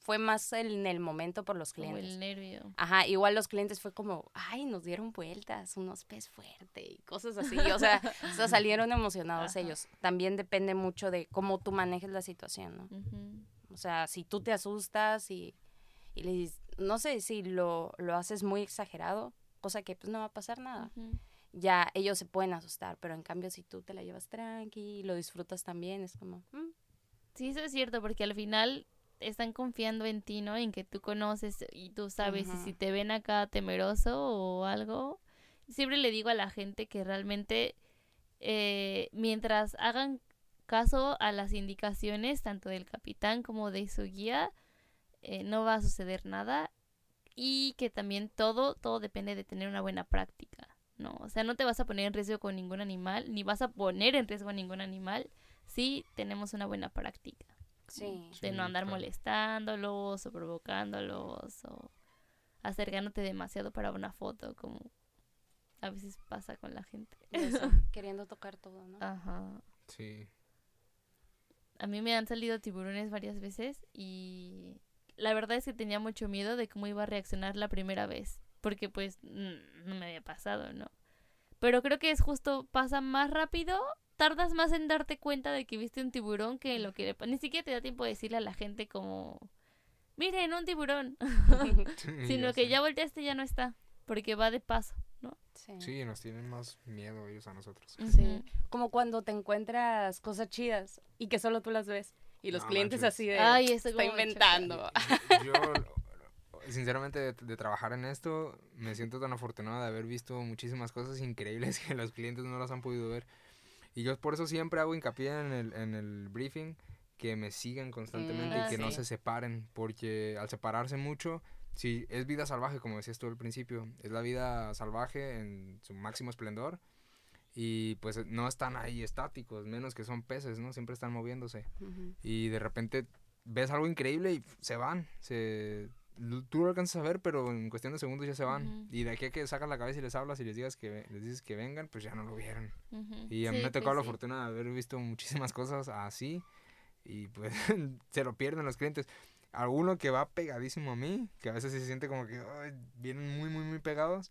fue más el- en el momento por los Como clientes. el nervio. Ajá, igual los clientes fue como, ay, nos dieron vueltas, unos pez fuerte y cosas así. O sea, o sea, salieron emocionados Ajá. ellos. También depende mucho de cómo tú manejes la situación, ¿no? O sea, si tú te asustas y, y le dices, no sé, si lo, lo haces muy exagerado, cosa que pues no va a pasar nada. Ya ellos se pueden asustar, pero en cambio si tú te la llevas tranqui y lo disfrutas también, es como, "Mm, Sí, eso es cierto, porque al final están confiando en ti, ¿no? En que tú conoces y tú sabes y si te ven acá temeroso o algo. Siempre le digo a la gente que realmente eh, mientras hagan caso a las indicaciones tanto del capitán como de su guía, eh, no va a suceder nada y que también todo, todo depende de tener una buena práctica, ¿no? O sea, no te vas a poner en riesgo con ningún animal, ni vas a poner en riesgo a ningún animal si tenemos una buena práctica. Sí. De Sí, no andar claro. molestándolos o provocándolos o acercándote demasiado para una foto, como a veces pasa con la gente. Eso, queriendo tocar todo, ¿no? Ajá. Sí. A mí me han salido tiburones varias veces y la verdad es que tenía mucho miedo de cómo iba a reaccionar la primera vez, porque pues no me había pasado, ¿no? Pero creo que es justo, pasa más rápido, tardas más en darte cuenta de que viste un tiburón que lo que le Ni siquiera te da tiempo de decirle a la gente como, miren, un tiburón, sino que ya volteaste y ya no está, porque va de paso, ¿no? Sí. Sí, nos tienen más miedo ellos a nosotros. Sí. Como cuando te encuentras cosas chidas y que solo tú las ves. Y los No clientes manches. así de... Ay, eso está inventando. Yo, sinceramente, de, de trabajar en esto, me siento tan afortunado de haber visto muchísimas cosas increíbles que los clientes no las han podido ver. Y yo por eso siempre hago hincapié en el, en el briefing que me sigan constantemente Mm, y que no sí. se separen, porque al separarse mucho, si es vida salvaje, como decías tú al principio, es la vida salvaje en su máximo esplendor y pues no están ahí estáticos, menos que son peces, ¿no? Siempre están moviéndose y de repente ves algo increíble y se van. Se, tú lo alcanzas a ver, pero en cuestión de segundos ya se van. Y de aquí a que sacas la cabeza y les hablas y les digas que les dices que vengan, pues ya no lo vieron. Ujú. Y a mí Sí, me ha pues tocado la sí. fortuna de haber visto muchísimas cosas así y pues se lo pierden los clientes. Alguno que va pegadísimo a mí, que a veces se siente como que ay, vienen muy, muy, muy pegados,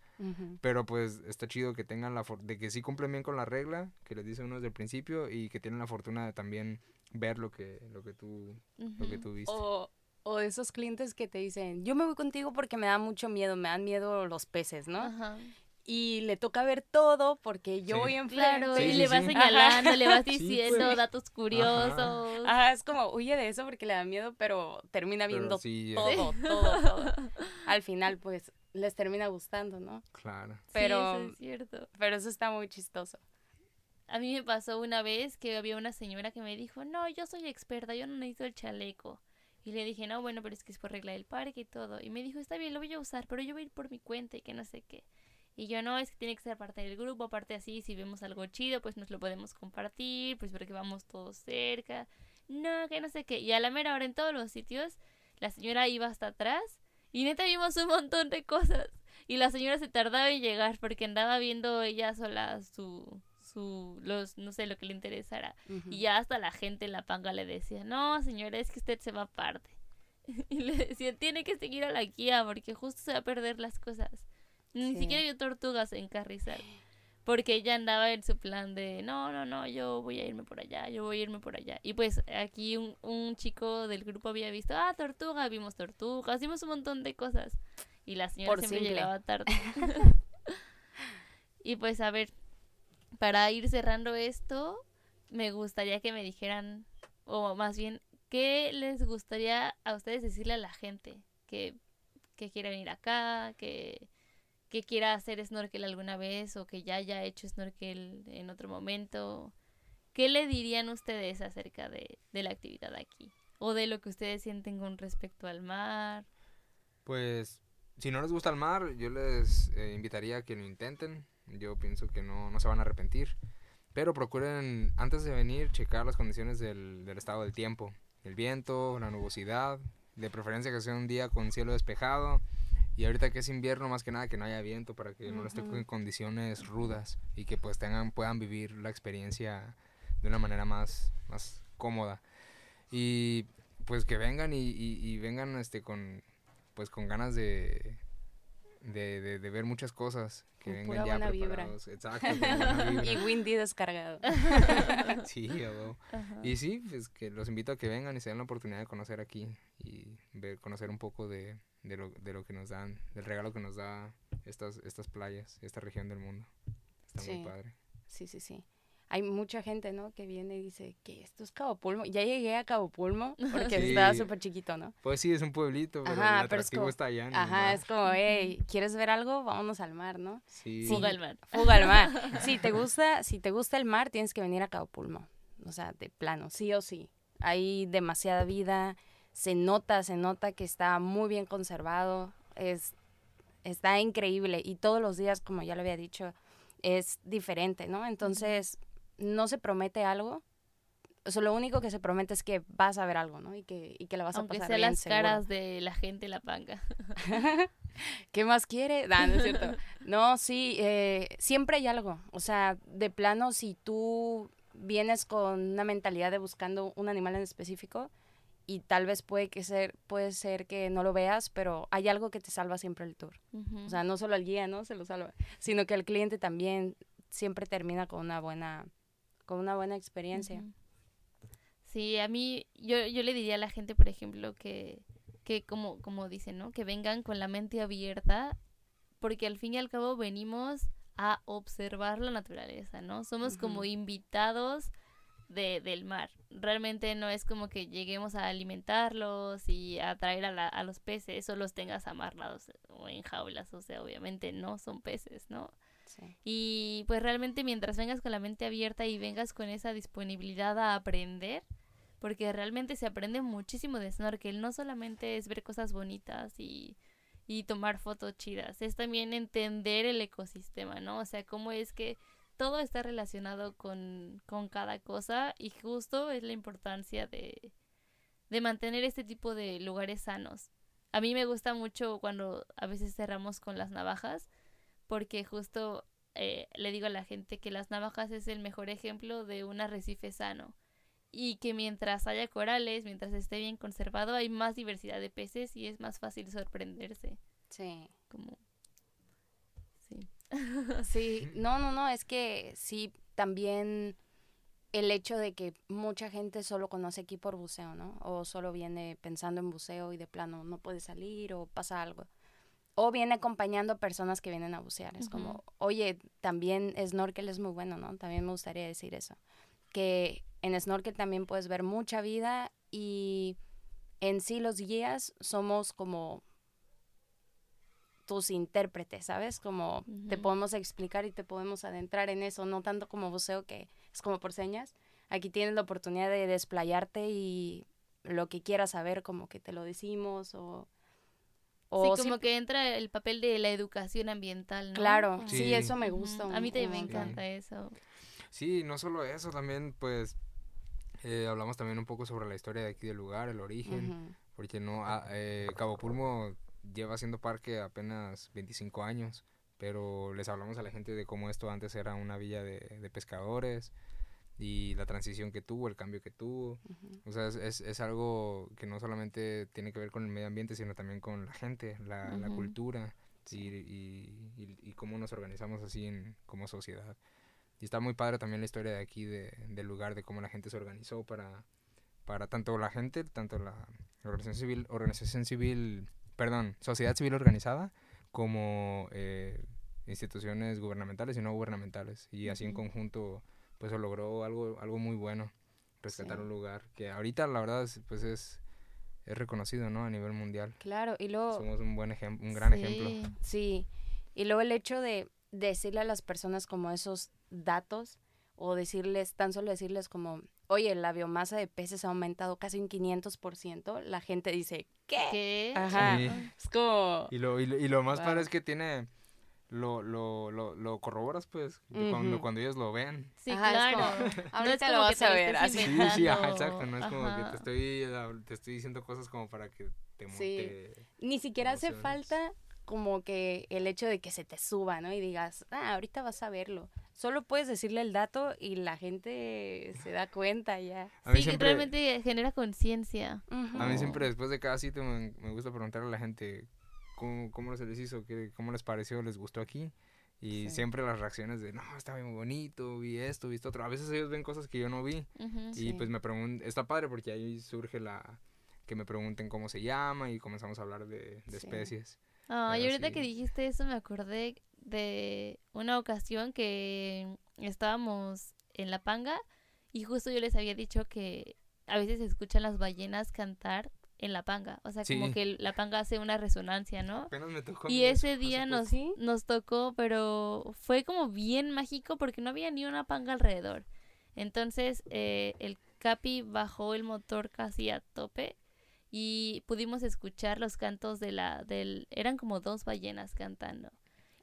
pero pues está chido que tengan la for- de que sí cumplen bien con la regla, que les dice uno desde el principio y que tienen la fortuna de también ver lo que, lo que tú, lo que tú viste. O, o esos clientes que te dicen, yo me voy contigo porque me da mucho miedo, me dan miedo los peces, ¿no? Ajá. Y le toca ver todo porque yo Sí. voy enfrente. Claro, Sí, y sí, le vas sí. señalando, le vas Sí, diciendo pues. datos curiosos. Ajá, es como, huye de eso porque le da miedo, pero termina Pero viendo sí, eh, todo, todo, todo. Al final, pues, les termina gustando, ¿no? Claro. Sí, pero- eso es cierto. Pero eso está muy chistoso. A mí me pasó una vez que había una señora que me dijo, no, yo soy experta, yo no necesito el chaleco. Y le dije, no, bueno, pero es que es por regla del parque y todo. Y me dijo, está bien, lo voy a usar, pero yo voy a ir por mi cuenta y que no sé qué. Y yo, no, es que tiene que ser parte del grupo, aparte así, si vemos algo chido, pues nos lo podemos compartir, pues porque vamos todos cerca. No, que no sé qué. Y a la mera hora en todos los sitios, la señora iba hasta atrás y neta vimos un montón de cosas. Y la señora se tardaba en llegar porque andaba viendo ella sola su, su, los, no sé, lo que le interesara. Y ya hasta la gente en la panga le decía, no, señora, es que usted se va aparte. y le decía, tiene que seguir a la guía porque justo se va a perder las cosas. Ni siquiera vio tortugas en Carrizal. Porque ella andaba en su plan de, no, no, no, yo voy a irme por allá, yo voy a irme por allá. Y pues aquí un, un chico del grupo había visto, ah, tortuga, vimos tortugas, vimos un montón de cosas. Y la señora siempre llegaba tarde. y pues a ver, para ir cerrando esto, me gustaría que me dijeran, o más bien, ¿qué les gustaría a ustedes decirle a la gente que, que quiera venir acá, que, que quiera hacer snorkel alguna vez o que ya haya hecho snorkel en otro momento? ¿Qué le dirían ustedes acerca de, la actividad aquí? ¿O de lo que ustedes sienten con respecto al mar? Pues, si no les gusta el mar, yo les eh, invitaría a que lo intenten. Yo pienso que no, no se van a arrepentir. Pero procuren, antes de venir, checar las condiciones del, del estado del tiempo. El viento, la nubosidad, de preferencia que sea un día con cielo despejado. Y ahorita que es invierno, más que nada que no haya viento para que no estén en condiciones rudas y que pues tengan, puedan vivir la experiencia de una manera más, más cómoda. Y pues que vengan y, y vengan este con pues con ganas de, de, de, ver muchas cosas que vengan ya preparados. Exacto, Y Windy descargado. sí, Y sí, pues que los invito a que vengan y se den la oportunidad de conocer aquí y ver, conocer un poco de, de, lo, de lo que nos dan, del regalo que nos da estas, estas playas, esta región del mundo. Está muy padre. Sí, sí, sí hay mucha gente, ¿no? Que viene y dice que esto es Cabo Pulmo. Ya llegué a Cabo Pulmo porque estaba súper chiquito, ¿no? Pues sí, es un pueblito, pero el atractivo está allá. ajá, es como, hey, ¿quieres ver algo? Vámonos al mar, ¿no? Sí. Fuga al mar. Fuga al mar. Si te gusta, si te gusta el mar, tienes que venir a Cabo Pulmo. O sea, de plano, sí o sí. Hay demasiada vida, se nota, se nota que está muy bien conservado, es, está increíble y todos los días, como ya lo había dicho, es diferente, ¿no? Entonces, no se promete algo. O sea, lo único que se promete es que vas a ver algo, ¿no? Y que, y que la vas a pasar sea bien, las caras de la gente la panga. ¿Qué más quiere? no es cierto. No, sí, eh, siempre hay algo. O sea, de plano, si tú vienes con una mentalidad de buscando un animal en específico y tal vez puede que ser puede ser que no lo veas, pero hay algo que te salva siempre el tour. O sea, no solo el guía, ¿no? Se lo salva, sino que el cliente también siempre termina con una buena con una buena experiencia. Sí, a mí, yo, yo le diría a la gente, por ejemplo, que, que como, como dicen, ¿no? Que vengan con la mente abierta, porque al fin y al cabo venimos a observar la naturaleza, ¿no? Somos como invitados de, del mar. Realmente no es como que lleguemos a alimentarlos y a traer a, a los peces o los tengas amarrados o en jaulas, o sea, obviamente no son peces, ¿no? Y pues realmente mientras vengas con la mente abierta y vengas con esa disponibilidad a aprender, porque realmente se aprende muchísimo de snorkel, no solamente es ver cosas bonitas y, y tomar fotos chidas, es también entender el ecosistema, ¿no? O sea, cómo es que todo está relacionado con, con cada cosa y justo es la importancia de, de mantener este tipo de lugares sanos. A mí me gusta mucho cuando a veces cerramos con las navajas, porque justo eh, le digo a la gente que las navajas es el mejor ejemplo de un arrecife sano y que mientras haya corales, mientras esté bien conservado, hay más diversidad de peces y es más fácil sorprenderse. Sí. Como sí. sí, no, no, no, es que sí también el hecho de que mucha gente solo conoce aquí por buceo, ¿no? O solo viene pensando en buceo y de plano no puede salir o pasa algo o viene acompañando personas que vienen a bucear. Es como, oye, también snorkel es muy bueno, ¿no? También me gustaría decir eso. Que en snorkel también puedes ver mucha vida y en sí los guías somos como tus intérpretes, ¿sabes? Como te podemos explicar y te podemos adentrar en eso, no tanto como buceo que es como por señas. Aquí tienes la oportunidad de desplayarte y lo que quieras saber, como que te lo decimos o... sí, como que entra el papel de la educación ambiental, ¿no? Claro, sí, eso me gusta. A mí también me encanta eso. Sí, no solo eso, también pues eh, hablamos también un poco sobre la historia de aquí del lugar, el origen, porque no, ah, eh, Cabo Pulmo lleva siendo parque apenas 25 años, pero les hablamos a la gente de cómo esto antes era una villa de, pescadores y la transición que tuvo, el cambio que tuvo. O sea, es, es, algo que no solamente tiene que ver con el medio ambiente, sino también con la gente, la, la cultura y, y, y, cómo nos organizamos así en, como sociedad. Y está muy padre también la historia de aquí, de, del lugar, de cómo la gente se organizó para, para tanto la gente, tanto la organización civil, organización civil, perdón, sociedad civil organizada, como eh, instituciones gubernamentales y no gubernamentales. Y así en conjunto, pues se logró algo, algo muy bueno, rescatar un lugar que ahorita la verdad pues es, es reconocido, ¿no? A nivel mundial. Claro, y luego... Somos un buen ejemplo, un gran ejemplo. Sí, y luego el hecho de decirle a las personas como esos datos o decirles, tan solo decirles como, oye, la biomasa de peces ha aumentado casi un 500%, la gente dice, ¿qué? Ajá. Es como... Y lo, y lo, más padre es que tiene... Lo, lo, lo, lo corroboras pues cuando, cuando ellos lo ven. Sí, claro. ahorita lo vas a ver. Así. Sí, sí, exacto. No es como que te estoy, te estoy diciendo cosas como para que te, sí. Ni siquiera hace falta como que el hecho de que se te suba, ¿no? Y digas, ah, ahorita vas a verlo. Solo puedes decirle el dato y la gente se da cuenta ya. sí, que realmente genera conciencia. A mí siempre después de cada sitio me, gusta preguntarle a la gente cómo, cómo se les hizo, qué, cómo les pareció, les gustó aquí. Y siempre las reacciones de, no, está muy bonito, vi esto, vi esto otro. A veces ellos ven cosas que yo no vi. y pues me preguntan, está padre porque ahí surge la, que me pregunten cómo se llama y comenzamos a hablar de, de especies. Ah, y ahorita que dijiste eso me acordé de una ocasión que estábamos en La Panga y justo yo les había dicho que a veces se escuchan las ballenas cantar en La Panga. O sea, como que La Panga hace una resonancia, ¿no? y ese día nos, nos tocó, pero fue como bien mágico porque no había ni una panga alrededor. Entonces eh, el Capi bajó el motor casi a tope y pudimos escuchar los cantos de la del eran como dos ballenas cantando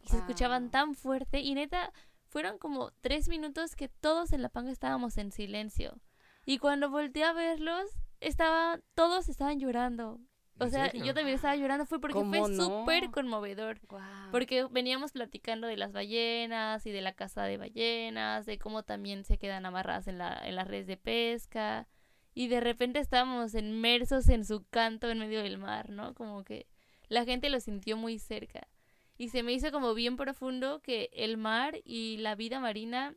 y se escuchaban tan fuerte y neta fueron como tres minutos que todos en la panga estábamos en silencio y cuando volteé a verlos estaba todos estaban llorando o sea, yo también estaba llorando, fue porque fue súper conmovedor. Porque veníamos platicando de las ballenas y de la casa de ballenas, de cómo también se quedan amarradas en, la, en las redes de pesca y de repente estábamos inmersos en su canto en medio del mar, ¿no? Como que la gente lo sintió muy cerca. Y se me hizo como bien profundo que el mar y la vida marina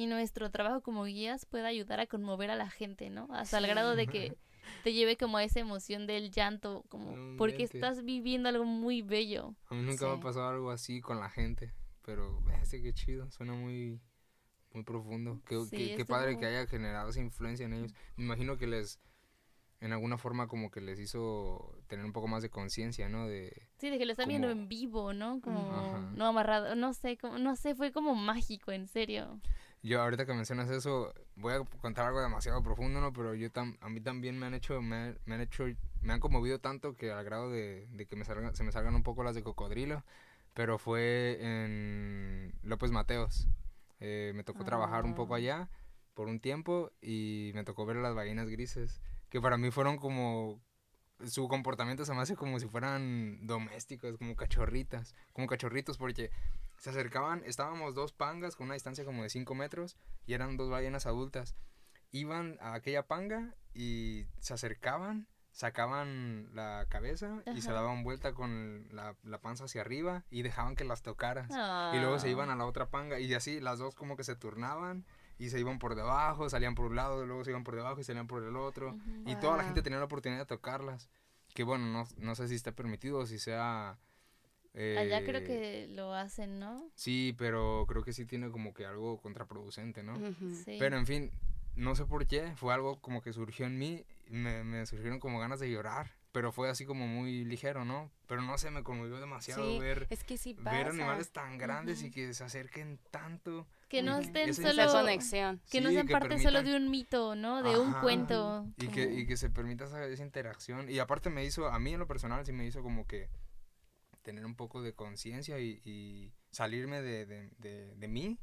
y nuestro trabajo como guías pueda ayudar a conmover a la gente, ¿no? Hasta el grado de que te lleve como a esa emoción del llanto, como porque estás viviendo algo muy bello. A mí nunca me ha pasado algo así con la gente, pero qué chido, suena muy muy profundo. Qué, qué, padre que haya generado esa influencia en ellos. Me imagino que les, en alguna forma como que les hizo tener un poco más de conciencia, ¿no? De, sí, de que lo están viendo en vivo, ¿no? Como no amarrado, no sé, como, no sé, fue como mágico, en serio. Yo ahorita que mencionas eso, voy a contar algo demasiado profundo, ¿no? Pero yo tam, a mí también me han hecho, me, me, han hecho, me han conmovido tanto que al grado de, de que me salgan, se me salgan un poco las de cocodrilo, pero fue en López Mateos. Eh, me tocó trabajar un poco ah. allá por un tiempo y me tocó ver las ballenas grises, que para mí fueron como su comportamiento se me hace como si fueran domésticos, como cachorritas, como cachorritos, porque se acercaban, estábamos dos pangas con una distancia como de 5 metros y eran dos ballenas adultas. Iban a aquella panga y se acercaban sacaban la cabeza y se daban vuelta con la, panza hacia arriba y dejaban que las tocaras. Y luego se iban a la otra panga y así las dos como que se turnaban y se iban por debajo, salían por un lado, luego se iban por debajo y salían por el otro. Y toda la gente tenía la oportunidad de tocarlas. Que bueno, no, no sé si está permitido o si sea... Allá creo eh, que lo hacen, ¿no? Sí, pero creo que sí tiene como que algo contraproducente, ¿no? Pero en fin, no sé por qué, fue algo como que surgió en mí, me, me surgieron como ganas de llorar, pero fue así como muy ligero, ¿no? Pero no sé, me conmovió demasiado Sí, ver, Es que sí ver animales tan grandes y Ujú. que se acerquen tanto. Que no estén Esa solo... Esa conexión. Que no Sí, sean que parte solo permitan- de un mito, ¿no? De un Ajá. cuento. Y que, y que se permita esa, esa interacción. Y aparte me hizo, a mí en lo personal sí me hizo como que tener un poco de conciencia y, y salirme de, de, de, de mí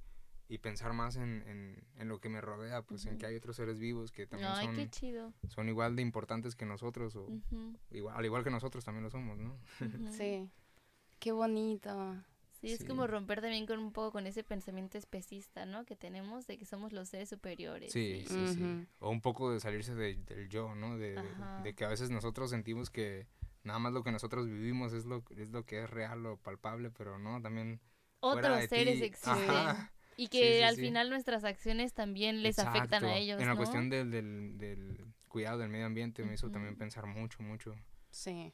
y pensar más en, en, en lo que me rodea, pues en que hay otros seres vivos que también Ay, qué son, chido. son igual de importantes que nosotros o igual, al igual que nosotros también lo somos, ¿no? Sí. Qué bonito. Sí, es Sí. como romper también con un poco con ese pensamiento especista, ¿no? Que tenemos de que somos los seres superiores. Sí, sí, sí. O un poco de salirse de- del yo, ¿no? De que a veces nosotros sentimos que nada más lo que nosotros vivimos es lo, es lo que es real o palpable, pero no, también Otros seres existen. Ajá, Y que Sí, sí, al sí. final nuestras acciones también les afectan a ellos, En la ¿no? cuestión del, del, del cuidado del medio ambiente me hizo también pensar mucho, mucho, Sí.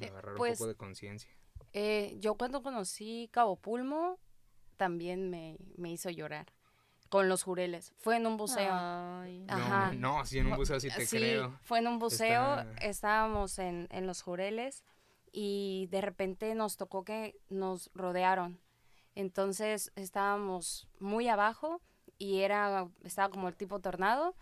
Eh, agarrar pues, un poco de conciencia. Eh, yo cuando conocí Cabo Pulmo, también me, me hizo llorar. Con los jureles. Fue en un buceo. Ay. Ajá. No, no, sí, en un buceo sí te sí, creo. fue en un buceo, Está- estábamos en, en los jureles y de repente nos tocó que nos rodearon. Entonces estábamos muy abajo y era, estaba como el tipo tornado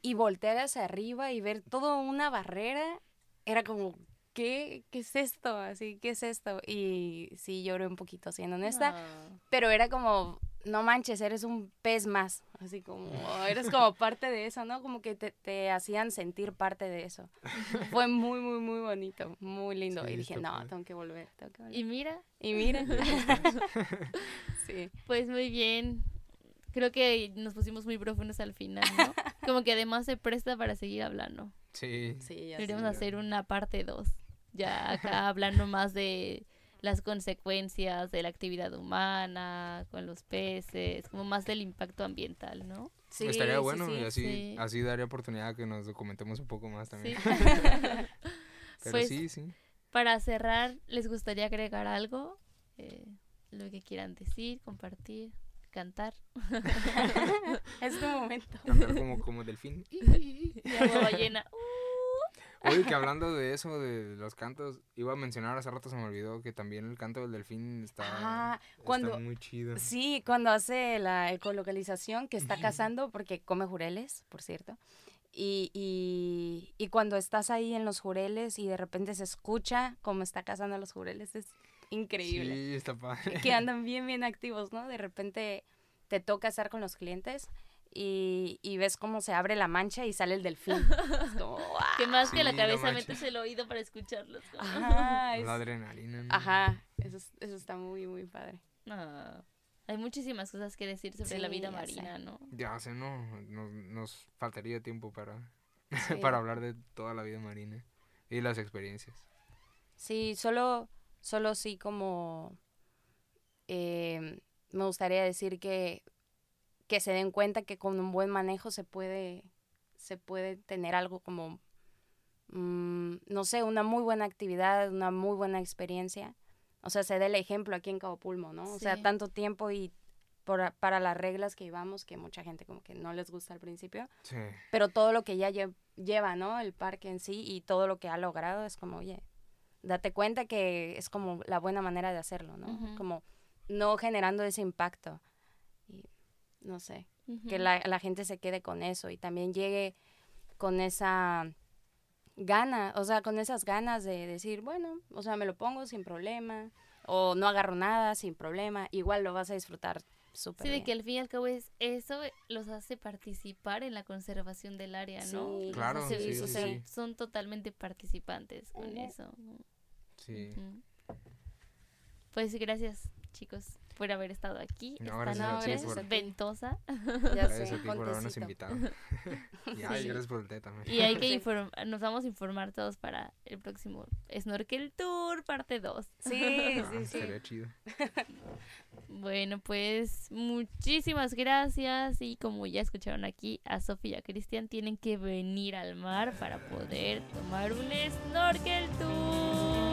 y voltear hacia arriba y ver toda una barrera era como, ¿qué, ¿qué es esto? Así, ¿qué es esto? Y sí lloré un poquito, siendo honesta, Ah. pero era como, no manches, eres un pez más, así como, eres como parte de eso, ¿no? Como que te, te hacían sentir parte de eso. Fue muy, muy, muy bonito, muy lindo. Sí, y dije, no, tengo que volver, tengo que volver. Y mira, Y, miren, sí, pues muy bien. Creo que nos pusimos muy profundos al final, ¿no? Como que además se presta para seguir hablando. Sí, sí, ya Deberíamos sé. hacer una parte 2. Ya acá hablando más de las consecuencias de la actividad humana con los peces, como más del impacto ambiental, ¿no? Sí, estaría sí, bueno sí. y así, sí. así daría oportunidad a que nos documentemos un poco más también. Sí. Pero Pues, sí, sí. Para cerrar, ¿les gustaría agregar algo? Eh, lo que quieran decir, compartir, cantar. Es tu momento. Cantar como, como delfín. Y agua ballena. Oye, que hablando de eso, de los cantos, iba a mencionar hace rato, se me olvidó que también el canto del delfín está, Ah, muy chido. Sí, cuando hace la ecolocalización, que está cazando, porque come jureles, por cierto. Y, y, y cuando estás ahí en los jureles y de repente se escucha cómo está cazando a los jureles, es increíble. Sí, está padre. Que andan bien, bien activos, ¿no? De repente te toca estar con los clientes y, y ves cómo se abre la mancha y sale el delfín. Como. Que más que la cabeza metes el oído para escucharlos. Ajá, es- La adrenalina. ¿no? ajá, eso, es- eso está muy, muy padre. Ah, hay muchísimas cosas que decir sobre la vida sé. marina, ¿no? Ya sé, no, nos, nos faltaría tiempo para, Sí. para hablar de toda la vida marina y las experiencias. Sí, solo, solo sí como eh, me gustaría decir que, que se den cuenta que con un buen manejo se puede, se puede tener algo como, mm, no sé, una muy buena actividad, una muy buena experiencia. O sea, se dé el ejemplo aquí en Cabo Pulmo, ¿no? O sea, tanto tiempo y por, para las reglas que íbamos, que mucha gente como que no les gusta al principio, Sí, pero todo lo que ya lle- lleva, ¿no? El parque en sí y todo lo que ha logrado es como, oye, date cuenta que es como la buena manera de hacerlo, ¿no? Como no generando ese impacto. No sé, que la, la gente se quede con eso y también llegue con esa gana, o sea, con esas ganas de decir, bueno, o sea, me lo pongo sin problema, o no agarro nada sin problema, igual lo vas a disfrutar súper Sí, de que al fin y al cabo es eso los hace participar en la conservación del área, ¿no? Sí, Claro, hace- sí, o sea, sí. son totalmente participantes con eso. sí. Pues gracias, chicos, por haber estado aquí No, esta gracias a ti por- ventosa. Ya Gracias sé, a ti por habernos invitado. y ay, Sí. gracias por el té también. Y hay que Sí. inform- nos vamos a informar todos para el próximo Snorkel Tour, parte 2. Sí, Ah, sí, sí. Estaría chido. Bueno, pues muchísimas gracias y como ya escucharon aquí, a Sofía y a Cristian tienen que venir al mar para poder tomar un Snorkel Tour.